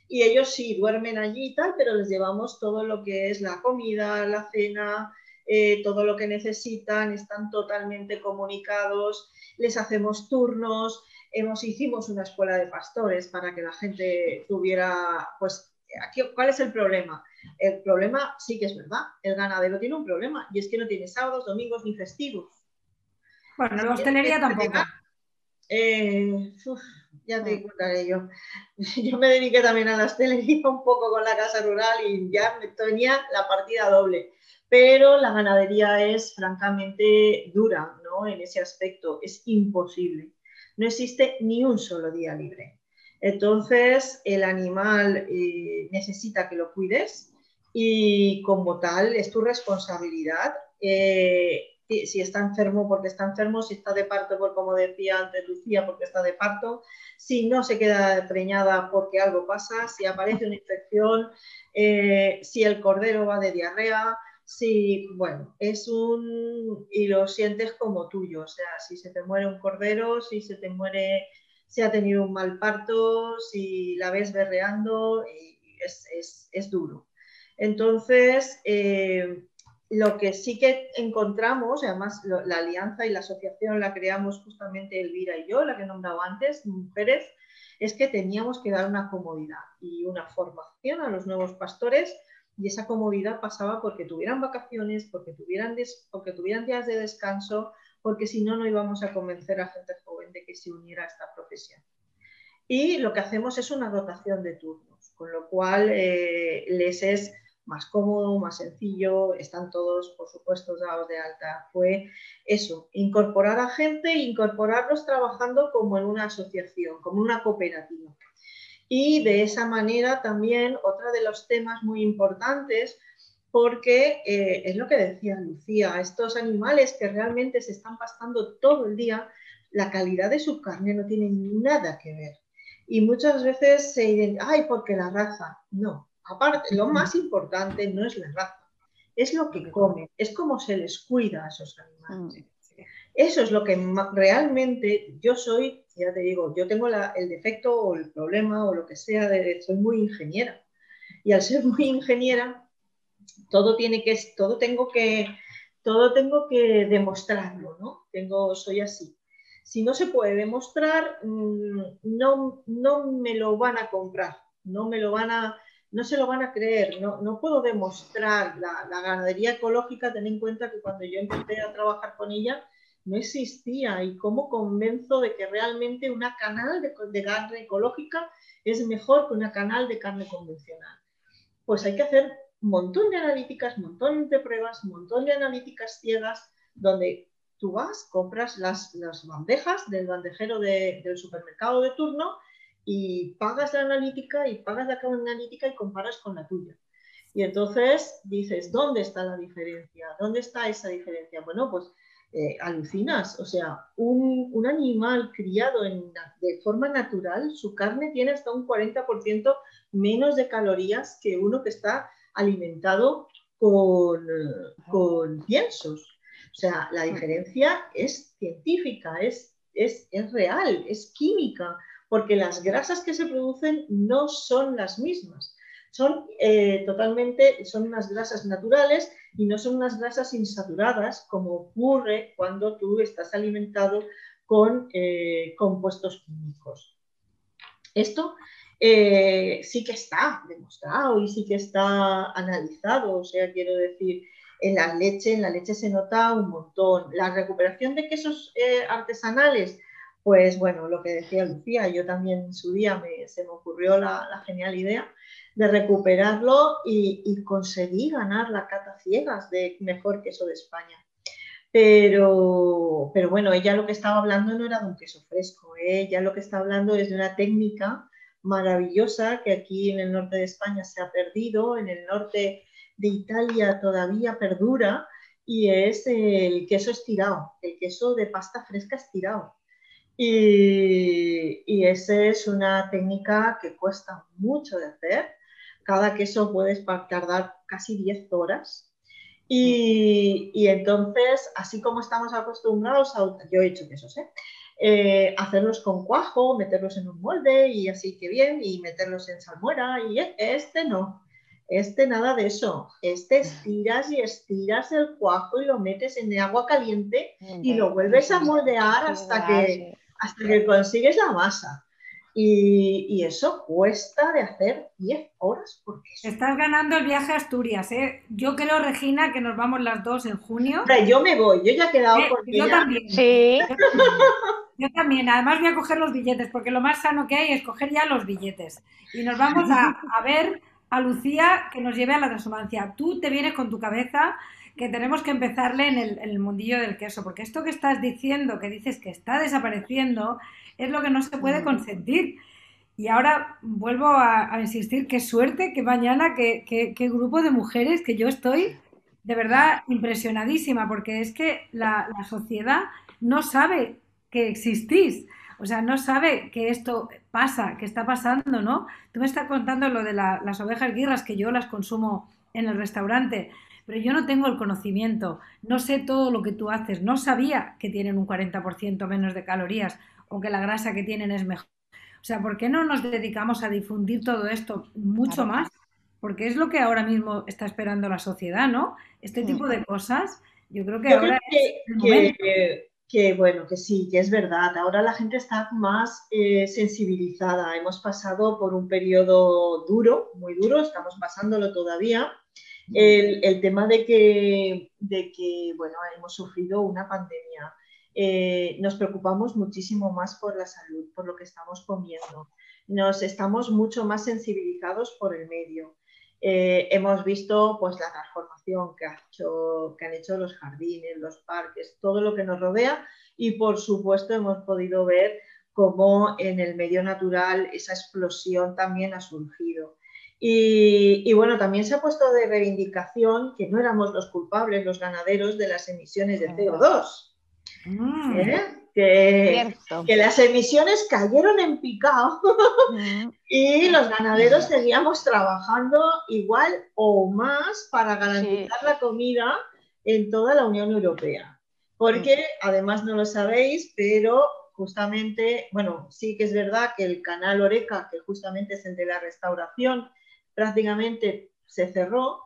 y ellos sí duermen allí y tal, pero les llevamos todo lo que es la comida, la cena, eh, todo lo que necesitan, están totalmente comunicados, les hacemos turnos, hemos, hicimos una escuela de pastores para que la gente tuviera, pues, aquí, ¿cuál es el problema? El problema sí que es verdad, el ganadero tiene un problema y es que no tiene sábados, domingos ni festivos. Bueno, la hostelería tampoco. Eh, ya te contaré yo. Yo me dediqué también a la hostelería un poco con la casa rural y ya me tenía la partida doble. Pero la ganadería es francamente dura ¿no? en ese aspecto, es imposible. No existe ni un solo día libre. Entonces, el animal eh, necesita que lo cuides y como tal es tu responsabilidad. Eh, si está enfermo porque está enfermo, si está de parto, por como decía antes Lucía, porque está de parto, si no se queda preñada porque algo pasa, si aparece una infección, eh, si el cordero va de diarrea, si, bueno, es un... y lo sientes como tuyo, o sea, si se te muere un cordero, si se te muere, si ha tenido un mal parto, si la ves berreando, es, es duro. Entonces, eh, lo que sí que encontramos, además la alianza y la asociación la creamos justamente Elvira y yo, la que he nombrado antes, mujeres, es que teníamos que dar una comodidad y una formación a los nuevos pastores y esa comodidad pasaba porque tuvieran vacaciones, porque tuvieran, porque tuvieran días de descanso, porque si no, no íbamos a convencer a gente joven de que se uniera a esta profesión. Y lo que hacemos es una rotación de turnos, con lo cual eh, les es más cómodo, más sencillo, están todos, por supuesto, dados de alta. Fue eso, incorporar a gente incorporarlos trabajando como en una asociación, como una cooperativa. Y de esa manera también otro de los temas muy importantes, porque eh, es lo que decía Lucía, estos animales que realmente se están pastando todo el día, la calidad de su carne no tiene nada que ver. Y muchas veces se ay, porque la raza. No, Aparte, lo más importante no es la raza, es lo que comen, es cómo se les cuida a esos animales. Mm. Eso es lo que realmente yo soy, ya te digo, yo tengo el defecto o el problema o lo que sea, de, soy muy ingeniera. Y al ser muy ingeniera, todo tiene que, todo tengo que, todo tengo que demostrarlo, ¿no? Tengo, soy así. Si no se puede demostrar, mm, no, no me lo van a comprar, no me lo van a, no se lo van a creer, no, puedo demostrar la, ganadería ecológica, ten en cuenta que cuando yo empecé a trabajar con ella no existía y cómo convenzo de que realmente una canal de, carne ecológica es mejor que una canal de carne convencional. Pues hay que hacer un montón de analíticas, un montón de pruebas, un montón de analíticas ciegas donde tú vas, compras las, bandejas del bandejero del supermercado de turno y pagas la analítica y pagas la analítica y comparas con la tuya. Y entonces dices, ¿dónde está la diferencia? ¿Dónde está esa diferencia? Bueno, pues eh, alucinas. O sea, un, animal criado de forma natural, su carne tiene hasta un 40% menos de calorías que uno que está alimentado con, con piensos. O sea, la diferencia es científica, es, es, es real, es química porque las grasas que se producen no son las mismas. Son eh, totalmente, son unas grasas naturales y no son unas grasas insaturadas como ocurre cuando tú estás alimentado con eh, compuestos químicos. Esto eh, sí que está demostrado y sí que está analizado, o sea, quiero decir, en la leche, en la leche se nota un montón. La recuperación de quesos artesanales, pues bueno, lo que decía Lucía, yo también en su día se me ocurrió la, genial idea de recuperarlo y, conseguir ganar la cata ciegas de mejor queso de España. Pero, pero bueno, ella lo que estaba hablando no era de un queso fresco, ¿eh? ella lo que está hablando es de una técnica maravillosa que aquí en el norte de España se ha perdido, en el norte de Italia todavía perdura, y es el queso estirado, el queso de pasta fresca estirado. Y, y esa es una técnica que cuesta mucho de hacer. Cada queso puedes tardar casi 10 horas. Y, y, entonces, así como estamos acostumbrados a, yo he hecho quesos, ¿eh? Eh, hacerlos con cuajo, meterlos en un molde y así que bien, y meterlos en salmuera, y e, este no. Este nada de eso. Este estiras y estiras el cuajo y lo metes en agua caliente y lo vuelves a moldear hasta que, hasta que consigues la masa. Y, eso cuesta de hacer 10 horas porque Estás ganando el viaje a Asturias, ¿eh? Yo creo, Regina, que nos vamos las dos en junio. yo me voy, yo ya he quedado eh, con Yo también. Sí. Yo también. Además voy a coger los billetes, porque lo más sano que hay es coger ya los billetes. Y nos vamos a, ver a Lucía que nos lleve a la transhumancia. Tú te vienes con tu cabeza que tenemos que empezarle en el, en el mundillo del queso, porque esto que estás diciendo, que dices que está desapareciendo, es lo que no se puede consentir. Y ahora vuelvo a, insistir, qué suerte, qué mañana, qué, qué, grupo de mujeres que yo estoy de verdad impresionadísima, porque es que la, sociedad no sabe que existís, o sea, no sabe que esto pasa, que está pasando, ¿no? Tú me estás contando lo de las ovejas guirras, que yo las consumo en el restaurante, pero yo no tengo el conocimiento, no sé todo lo que tú haces, no sabía que tienen un 40% menos de calorías, o que la grasa que tienen es mejor. O sea, ¿por qué no nos dedicamos a difundir todo esto mucho más? Porque es lo que ahora mismo está esperando la sociedad, ¿no? Este tipo de cosas, yo creo que ahora que, bueno, que sí, que es verdad. Ahora la gente está más eh, sensibilizada. Hemos pasado por un periodo duro, muy duro, estamos pasándolo todavía. El, tema de que, de que, bueno, hemos sufrido una pandemia eh, nos preocupamos muchísimo más por la salud, por lo que estamos comiendo. Nos estamos mucho más sensibilizados por el medio. Eh, hemos visto pues, la transformación que han hecho los jardines, los parques, todo lo que nos rodea y por supuesto hemos podido ver cómo en el medio natural esa explosión también ha surgido. Y, y, bueno, también se ha puesto de reivindicación que no éramos los culpables, los ganaderos, de las emisiones de CO2. Mm. ¿Eh? Que, que, las emisiones cayeron en picado mm. y los ganaderos seguíamos trabajando igual o más para garantizar la comida en toda la Unión Europea. Porque mm. además no lo sabéis, pero justamente, bueno, sí que es verdad que el canal Oreca, que justamente es el de la restauración, prácticamente se cerró,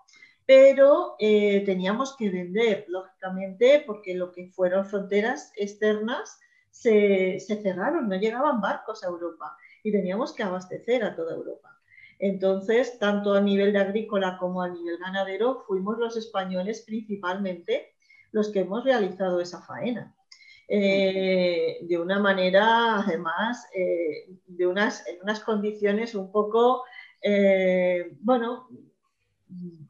pero eh, teníamos que vender, lógicamente, porque lo que fueron fronteras externas se, cerraron, no llegaban barcos a Europa y teníamos que abastecer a toda Europa. Entonces, tanto a nivel de agrícola como a nivel ganadero, fuimos los españoles principalmente los que hemos realizado esa faena. Eh, de una manera, además, eh, de unas, en unas condiciones un poco, bueno,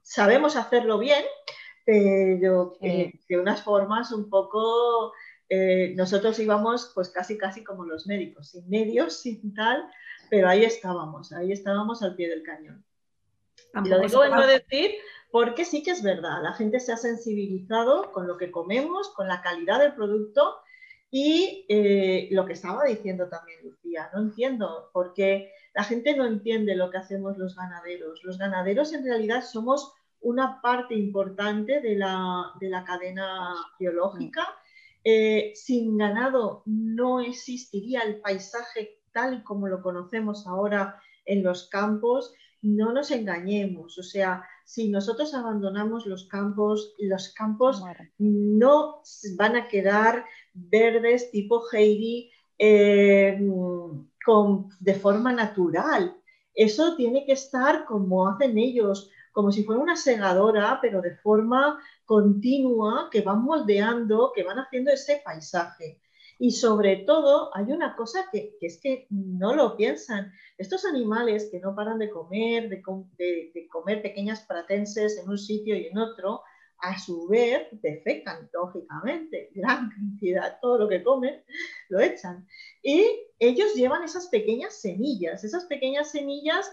sabemos hacerlo bien, pero de unas formas un poco, eh, nosotros íbamos pues casi casi como los médicos, sin medios, sin tal, pero ahí estábamos, ahí estábamos al pie del cañón. y lo digo a decir porque sí que es verdad, la gente se ha sensibilizado con lo que comemos, con la calidad del producto y eh, lo que estaba diciendo también Lucía, no entiendo, porque la gente no entiende lo que hacemos los ganaderos. Los ganaderos en realidad somos una parte importante de la, cadena biológica. Eh, sin ganado no existiría el paisaje tal como lo conocemos ahora en los campos. No nos engañemos, o sea, si nosotros abandonamos los campos, los campos no van a quedar verdes tipo Heidi eh, de forma natural. Eso tiene que estar como hacen ellos, como si fuera una segadora, pero de forma continua, que van moldeando, que van haciendo ese paisaje. Y sobre todo hay una cosa que, es que no lo piensan. Estos animales que no paran de comer, de, de comer pequeñas pratenses en un sitio y en otro, a su vez defecan, lógicamente, gran cantidad, todo lo que comen, lo echan. Y ellos llevan esas pequeñas semillas, esas pequeñas semillas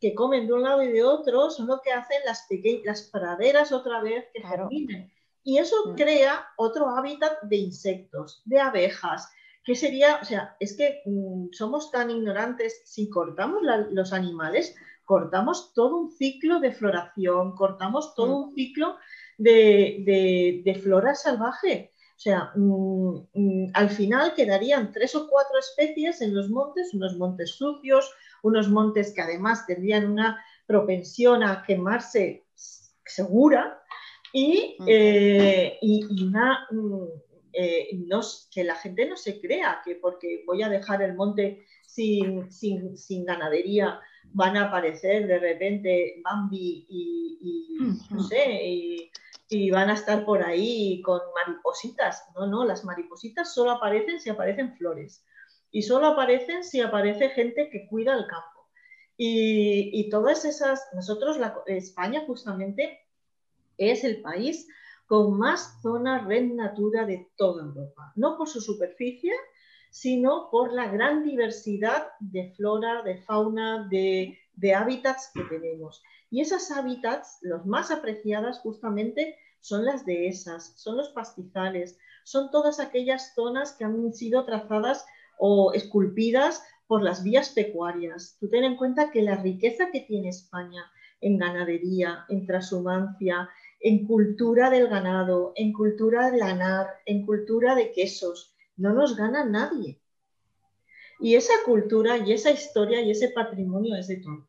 que comen de un lado y de otro, son lo que hacen las, las praderas otra vez que germinen. Y eso mm. crea otro hábitat de insectos, de abejas, que sería, o sea, es que mm, somos tan ignorantes, si cortamos los animales, cortamos todo un ciclo de floración, cortamos todo mm. un ciclo de, flora salvaje. O sea, al final quedarían tres o cuatro especies en los montes, unos montes sucios, unos montes que además tendrían una propensión a quemarse segura y, eh, mm, eh, que la gente no se crea que porque voy a dejar el monte sin, sin, ganadería van a aparecer de repente Bambi y, no sé, y, y, van a estar por ahí con maripositas. No, no, las maripositas solo aparecen si aparecen flores y solo aparecen si aparece gente que cuida el campo. Y, todas esas, nosotros, la, España justamente es el país con más zona red natura de toda Europa, no por su superficie, sino por la gran diversidad de flora, de fauna, de, hábitats que tenemos. Y esas hábitats, los más apreciadas justamente, son las dehesas, son los pastizales, son todas aquellas zonas que han sido trazadas o esculpidas por las vías pecuarias. Tú ten en cuenta que la riqueza que tiene España en ganadería, en transhumancia, en cultura del ganado, en cultura de lanar, en cultura de quesos, no nos gana nadie. Y esa cultura y esa historia y ese patrimonio es de todos.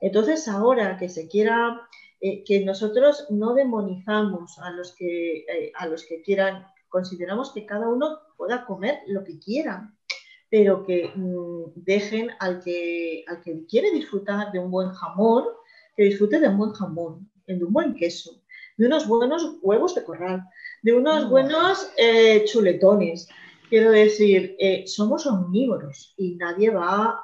Entonces ahora que se quiera, eh, que nosotros no demonizamos a los que, eh, a los que quieran, consideramos que cada uno pueda comer lo que quiera, pero que mm, dejen al que, al que quiere disfrutar de un buen jamón, que disfrute de un buen jamón, de un buen queso, de unos buenos huevos de corral, de unos mm. buenos eh, chuletones. Quiero decir, eh, somos omnívoros y nadie va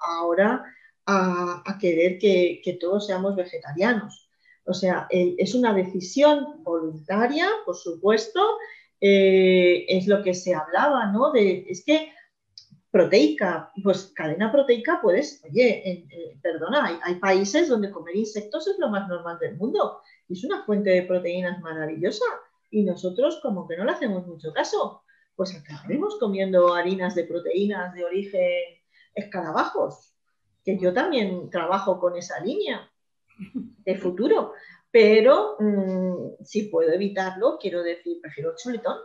ahora a, querer que, todos seamos vegetarianos. O sea, es una decisión voluntaria, por supuesto, eh, es lo que se hablaba, ¿no? De, es que proteica, pues cadena proteica puedes, oye, perdona, hay, países donde comer insectos es lo más normal del mundo y es una fuente de proteínas maravillosa y nosotros como que no le hacemos mucho caso, pues acabaremos comiendo harinas de proteínas de origen escarabajos, que yo también trabajo con esa línea de futuro, pero mm, si puedo evitarlo, quiero decir, prefiero chuletón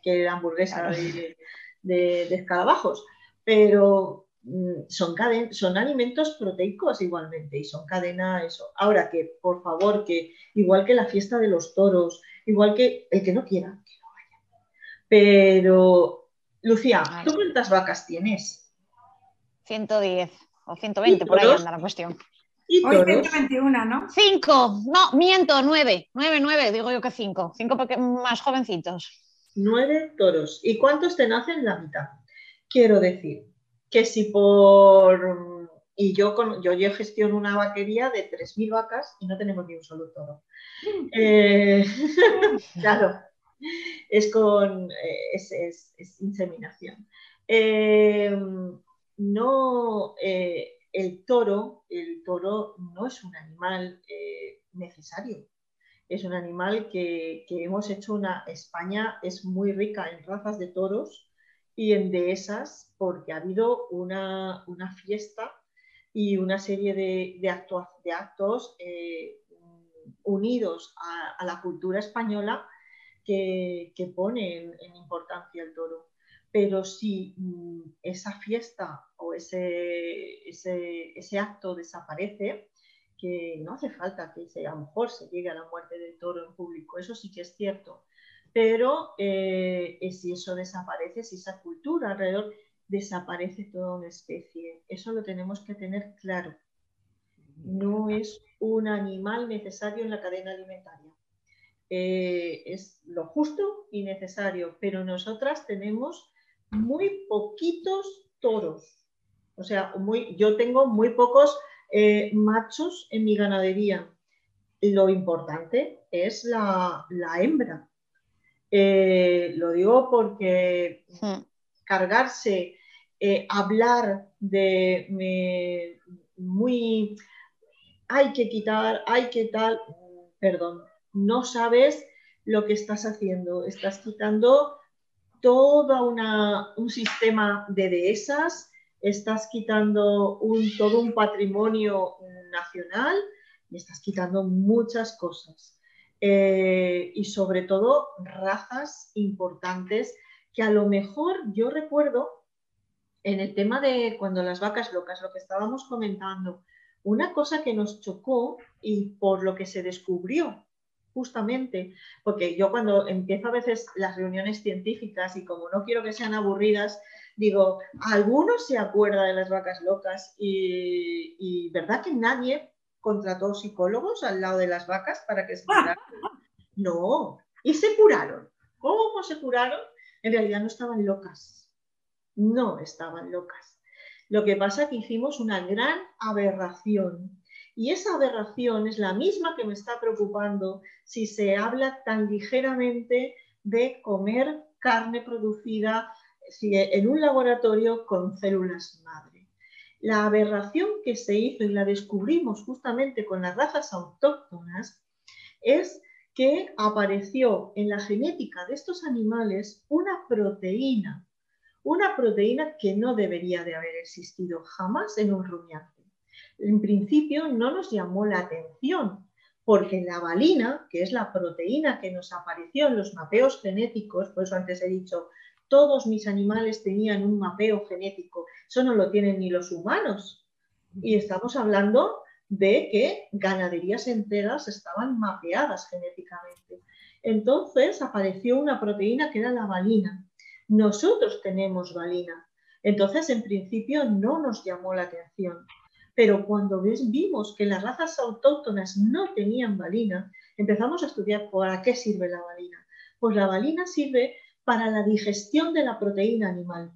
que hamburguesa de, escarabajos, pero mm, son, son alimentos proteicos igualmente y son cadena eso. Ahora que, por favor, que igual que la fiesta de los toros, igual que el que no quiera, que no vaya. Pero, Lucía, ¿tú cuántas vacas tienes? 110 o 120, por ahí anda la cuestión. Hoy 121, ¿no? Cinco, no, miento, nueve, nueve, nueve, digo yo que cinco, cinco porque más jovencitos. Nueve toros. ¿Y cuántos te nacen? La mitad. Quiero decir que si por... Y yo, con, yo, yo gestiono una vaquería de 3.000 vacas y no tenemos ni un solo toro. Eh, claro, es con... Eh, es, inseminación. Eh, no el toro, el toro no es un animal necesario. Es un animal que, hemos hecho una. España es muy rica en razas de toros y en dehesas porque ha habido una, fiesta y una serie de, de, actos eh, unidos a, la cultura española que, que ponen en importancia el toro pero si mm, esa fiesta o ese, ese, acto desaparece, que no hace falta que a lo mejor se llegue a la muerte del toro en público, eso sí que es cierto, pero eh, si eso desaparece, si esa cultura alrededor desaparece toda una especie, eso lo tenemos que tener claro. No es un animal necesario en la cadena alimentaria. Eh, es lo justo y necesario, pero nosotras tenemos muy poquitos toros. O sea, muy, yo tengo muy pocos eh, machos en mi ganadería. Lo importante es la, hembra. Eh, lo digo porque hmm. cargarse, eh, hablar de muy hay que quitar, hay que tal, perdón, no sabes lo que estás haciendo. Estás quitando todo un sistema de dehesas, estás quitando un, todo un patrimonio nacional y estás quitando muchas cosas. Eh, y sobre todo razas importantes que a lo mejor yo recuerdo en el tema de cuando las vacas locas, lo que estábamos comentando, una cosa que nos chocó y por lo que se descubrió justamente, porque yo cuando empiezo a veces las reuniones científicas y como no quiero que sean aburridas, digo, ¿alguno se acuerda de las vacas locas? Y, ¿verdad que nadie contrató psicólogos al lado de las vacas para que se curaran? No, y se curaron. ¿Cómo se curaron? En realidad no estaban locas, no estaban locas. Lo que pasa es que hicimos una gran aberración y esa aberración es la misma que me está preocupando si se habla tan ligeramente de comer carne producida en un laboratorio con células madre. La aberración que se hizo y la descubrimos justamente con las razas autóctonas es que apareció en la genética de estos animales una proteína, una proteína que no debería de haber existido jamás en un rumiante en principio no nos llamó la atención, porque la valina, que es la proteína que nos apareció en los mapeos genéticos, por eso antes he dicho, todos mis animales tenían un mapeo genético, eso no lo tienen ni los humanos. Y estamos hablando de que ganaderías enteras estaban mapeadas genéticamente. Entonces apareció una proteína que era la valina. Nosotros tenemos valina. Entonces, en principio, no nos llamó la atención. Pero cuando vimos que las razas autóctonas no tenían valina, empezamos a estudiar para qué sirve la valina. Pues la valina sirve para la digestión de la proteína animal.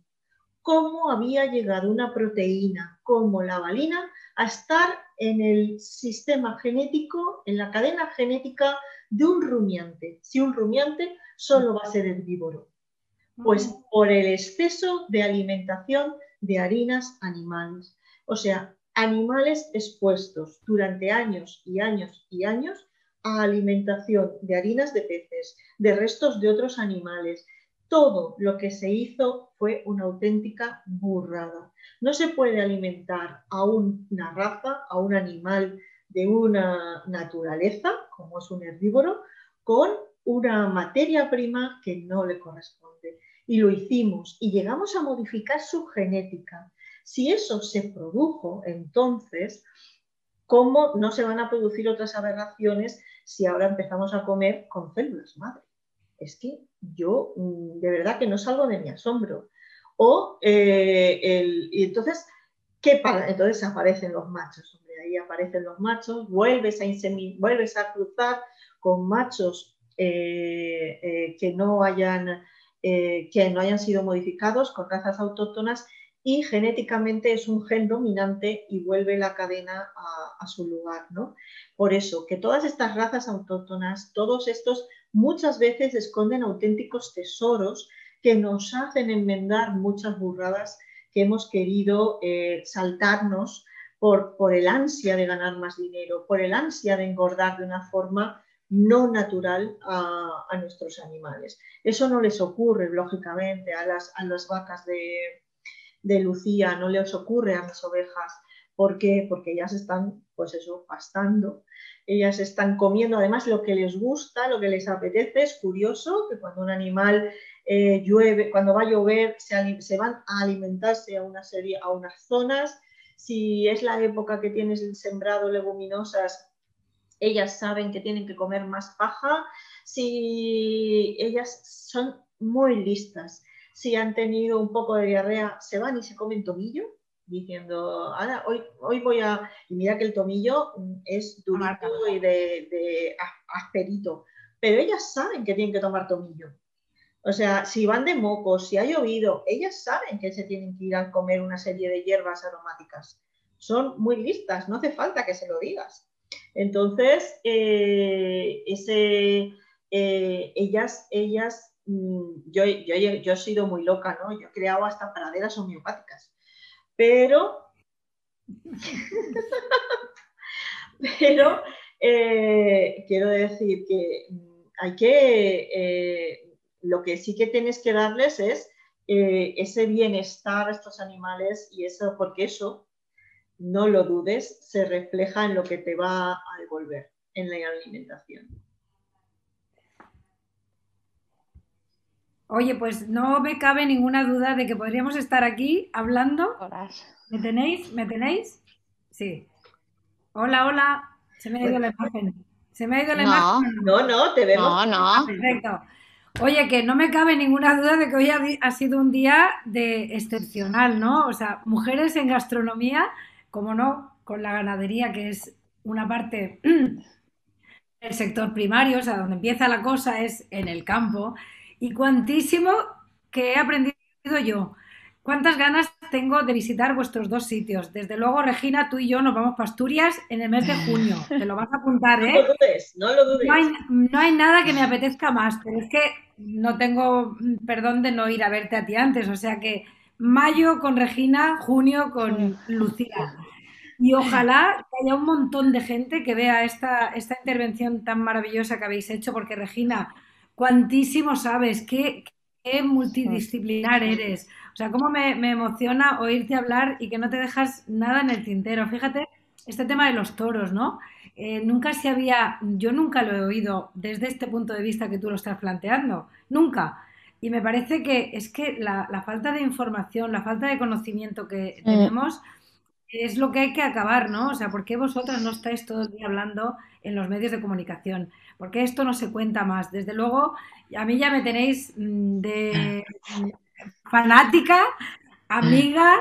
¿Cómo había llegado una proteína como la valina a estar en el sistema genético, en la cadena genética de un rumiante? Si un rumiante solo va a ser herbívoro. Pues por el exceso de alimentación de harinas animales. O sea, animales expuestos durante años y años y años a alimentación de harinas de peces, de restos de otros animales. Todo lo que se hizo fue una auténtica burrada. No se puede alimentar a una raza, a un animal de una naturaleza, como es un herbívoro, con una materia prima que no le corresponde. Y lo hicimos y llegamos a modificar su genética si eso se produjo, entonces, ¿cómo no se van a producir otras aberraciones si ahora empezamos a comer con células madre? Es que yo mm, de verdad que no salgo de mi asombro. O, eh, y entonces, ¿qué entonces aparecen los machos, ahí aparecen los machos, vuelves a, vuelves a cruzar con machos eh, eh, que, no hayan, que no hayan sido modificados, con razas autóctonas, y genéticamente es un gen dominante y vuelve la cadena a, su lugar. ¿no? Por eso, que todas estas razas autóctonas, todos estos muchas veces esconden auténticos tesoros que nos hacen enmendar muchas burradas que hemos querido eh, saltarnos por, por el ansia de ganar más dinero, por el ansia de engordar de una forma no natural a, a, nuestros animales. Eso no les ocurre, lógicamente, a las, a las vacas de, de Lucía no les ocurre a mis ovejas. ¿Por qué? Porque ellas están, pues eso, pastando, ellas están comiendo además lo que les gusta, lo que les apetece. Es curioso que cuando un animal eh, llueve, cuando va a llover, se, van a alimentarse a una serie, a unas zonas. Si es la época que tienes el sembrado leguminosas, ellas saben que tienen que comer más paja. Si ellas son muy listas si han tenido un poco de diarrea, se van y se comen tomillo, diciendo, ahora hoy, hoy voy a... Y mira que el tomillo es durito y de, asperito, pero ellas saben que tienen que tomar tomillo. O sea, si van de mocos, si ha llovido, ellas saben que se tienen que ir a comer una serie de hierbas aromáticas. Son muy listas, no hace falta que se lo digas. Entonces, eh, ese, eh, ellas, ellas Mm, yo, yo, yo, he sido muy loca, ¿no? Yo he creado hasta praderas homeopáticas. Pero, pero eh, quiero decir que mm, hay que, eh, lo que sí que tienes que darles es eh, ese bienestar a estos animales y eso, porque eso, no lo dudes, se refleja en lo que te va a devolver en la alimentación. Oye, pues no me cabe ninguna duda de que podríamos estar aquí hablando. ¿Me tenéis? ¿Me tenéis? Sí. Hola, hola. Se me ha ido la imagen. Se me ha ido la imagen. No, no, te vemos. No, no. Ah, perfecto. Oye, que no me cabe ninguna duda de que hoy ha, ha, sido un día de excepcional, ¿no? O sea, mujeres en gastronomía, como no, con la ganadería, que es una parte del sector primario, o sea, donde empieza la cosa es en el campo, y cuantísimo que he aprendido yo. ¿Cuántas ganas tengo de visitar vuestros dos sitios? Desde luego, Regina, tú y yo nos vamos a Asturias en el mes de junio. Te lo vas a apuntar, ¿eh? No lo dudes, no lo dudes. No hay, no hay nada que me apetezca más, pero es que no tengo perdón de no ir a verte a ti antes. O sea que mayo con Regina, junio con Lucía. Y ojalá que haya un montón de gente que vea esta, esta intervención tan maravillosa que habéis hecho, porque Regina, cuantísimo sabes, qué, qué multidisciplinar eres. O sea, cómo me, me, emociona oírte hablar y que no te dejas nada en el tintero. Fíjate, este tema de los toros, ¿no? Eh, nunca se había, yo nunca lo he oído desde este punto de vista que tú lo estás planteando, nunca. Y me parece que es que la, la falta de información, la falta de conocimiento que Mm. tenemos es lo que hay que acabar, ¿no? O sea, ¿por qué vosotras no estáis todo el día hablando en los medios de comunicación? ¿Por qué esto no se cuenta más? Desde luego, a mí ya me tenéis mm, de fanática, amiga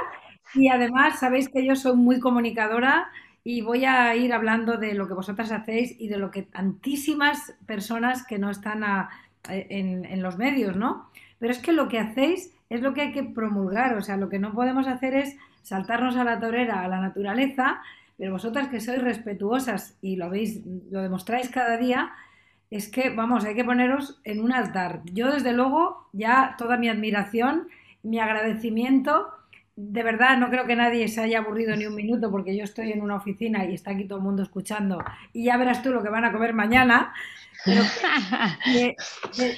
y además sabéis que yo soy muy comunicadora y voy a ir hablando de lo que vosotras hacéis y de lo que tantísimas personas que no están a, en, en, los medios, ¿no? Pero es que lo que hacéis es lo que hay que promulgar, o sea, lo que no podemos hacer es saltarnos a la torera, a la naturaleza, pero vosotras que sois respetuosas y lo veis, lo demostráis cada día, es que, vamos, hay que poneros en un altar. Yo, desde luego, ya toda mi admiración, mi agradecimiento, de verdad, no creo que nadie se haya aburrido ni un minuto porque yo estoy en una oficina y está aquí todo el mundo escuchando y ya verás tú lo que van a comer mañana.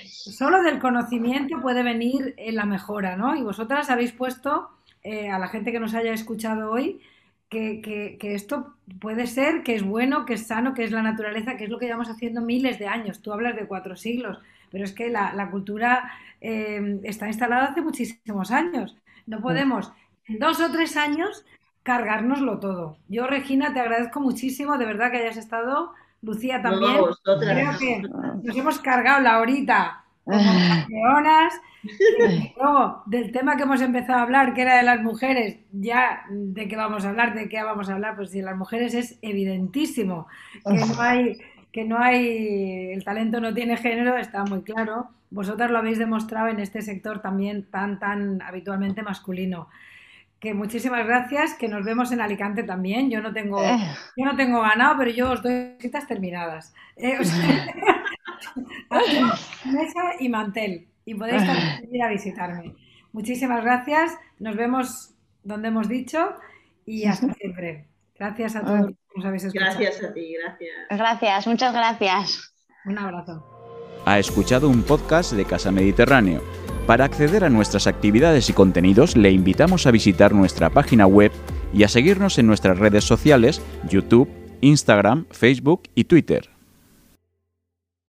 Solo del conocimiento puede venir en la mejora, ¿no? Y vosotras habéis puesto eh, a la gente que nos haya escuchado hoy que, que, que, esto puede ser, que es bueno, que es sano, que es la naturaleza, que es lo que llevamos haciendo miles de años. Tú hablas de cuatro siglos, pero es que la, la cultura eh, está instalada hace muchísimos años. No podemos en dos o tres años cargárnoslo todo. Yo, Regina, te agradezco muchísimo, de verdad que hayas estado. Lucía también. No, Creo que nos hemos cargado la horita como campeonas. Luego, del tema que hemos empezado a hablar, que era de las mujeres, ya de qué vamos a hablar, de qué vamos a hablar, pues si las mujeres es evidentísimo que no hay, que no hay, el talento no tiene género, está muy claro. Vosotras lo habéis demostrado en este sector también tan, tan habitualmente masculino. Que muchísimas gracias, que nos vemos en Alicante también. Yo no tengo, yo no tengo ganado, pero yo os doy citas terminadas. Eh, o sea, mesa y mantel y podéis ir a visitarme. Muchísimas gracias, nos vemos donde hemos dicho y hasta siempre. Gracias a todos que nos habéis escuchado. Gracias a ti, gracias. Gracias, muchas gracias. Un abrazo. Ha escuchado un podcast de Casa Mediterráneo. Para acceder a nuestras actividades y contenidos le invitamos a visitar nuestra página web y a seguirnos en nuestras redes sociales, YouTube, Instagram, Facebook y Twitter.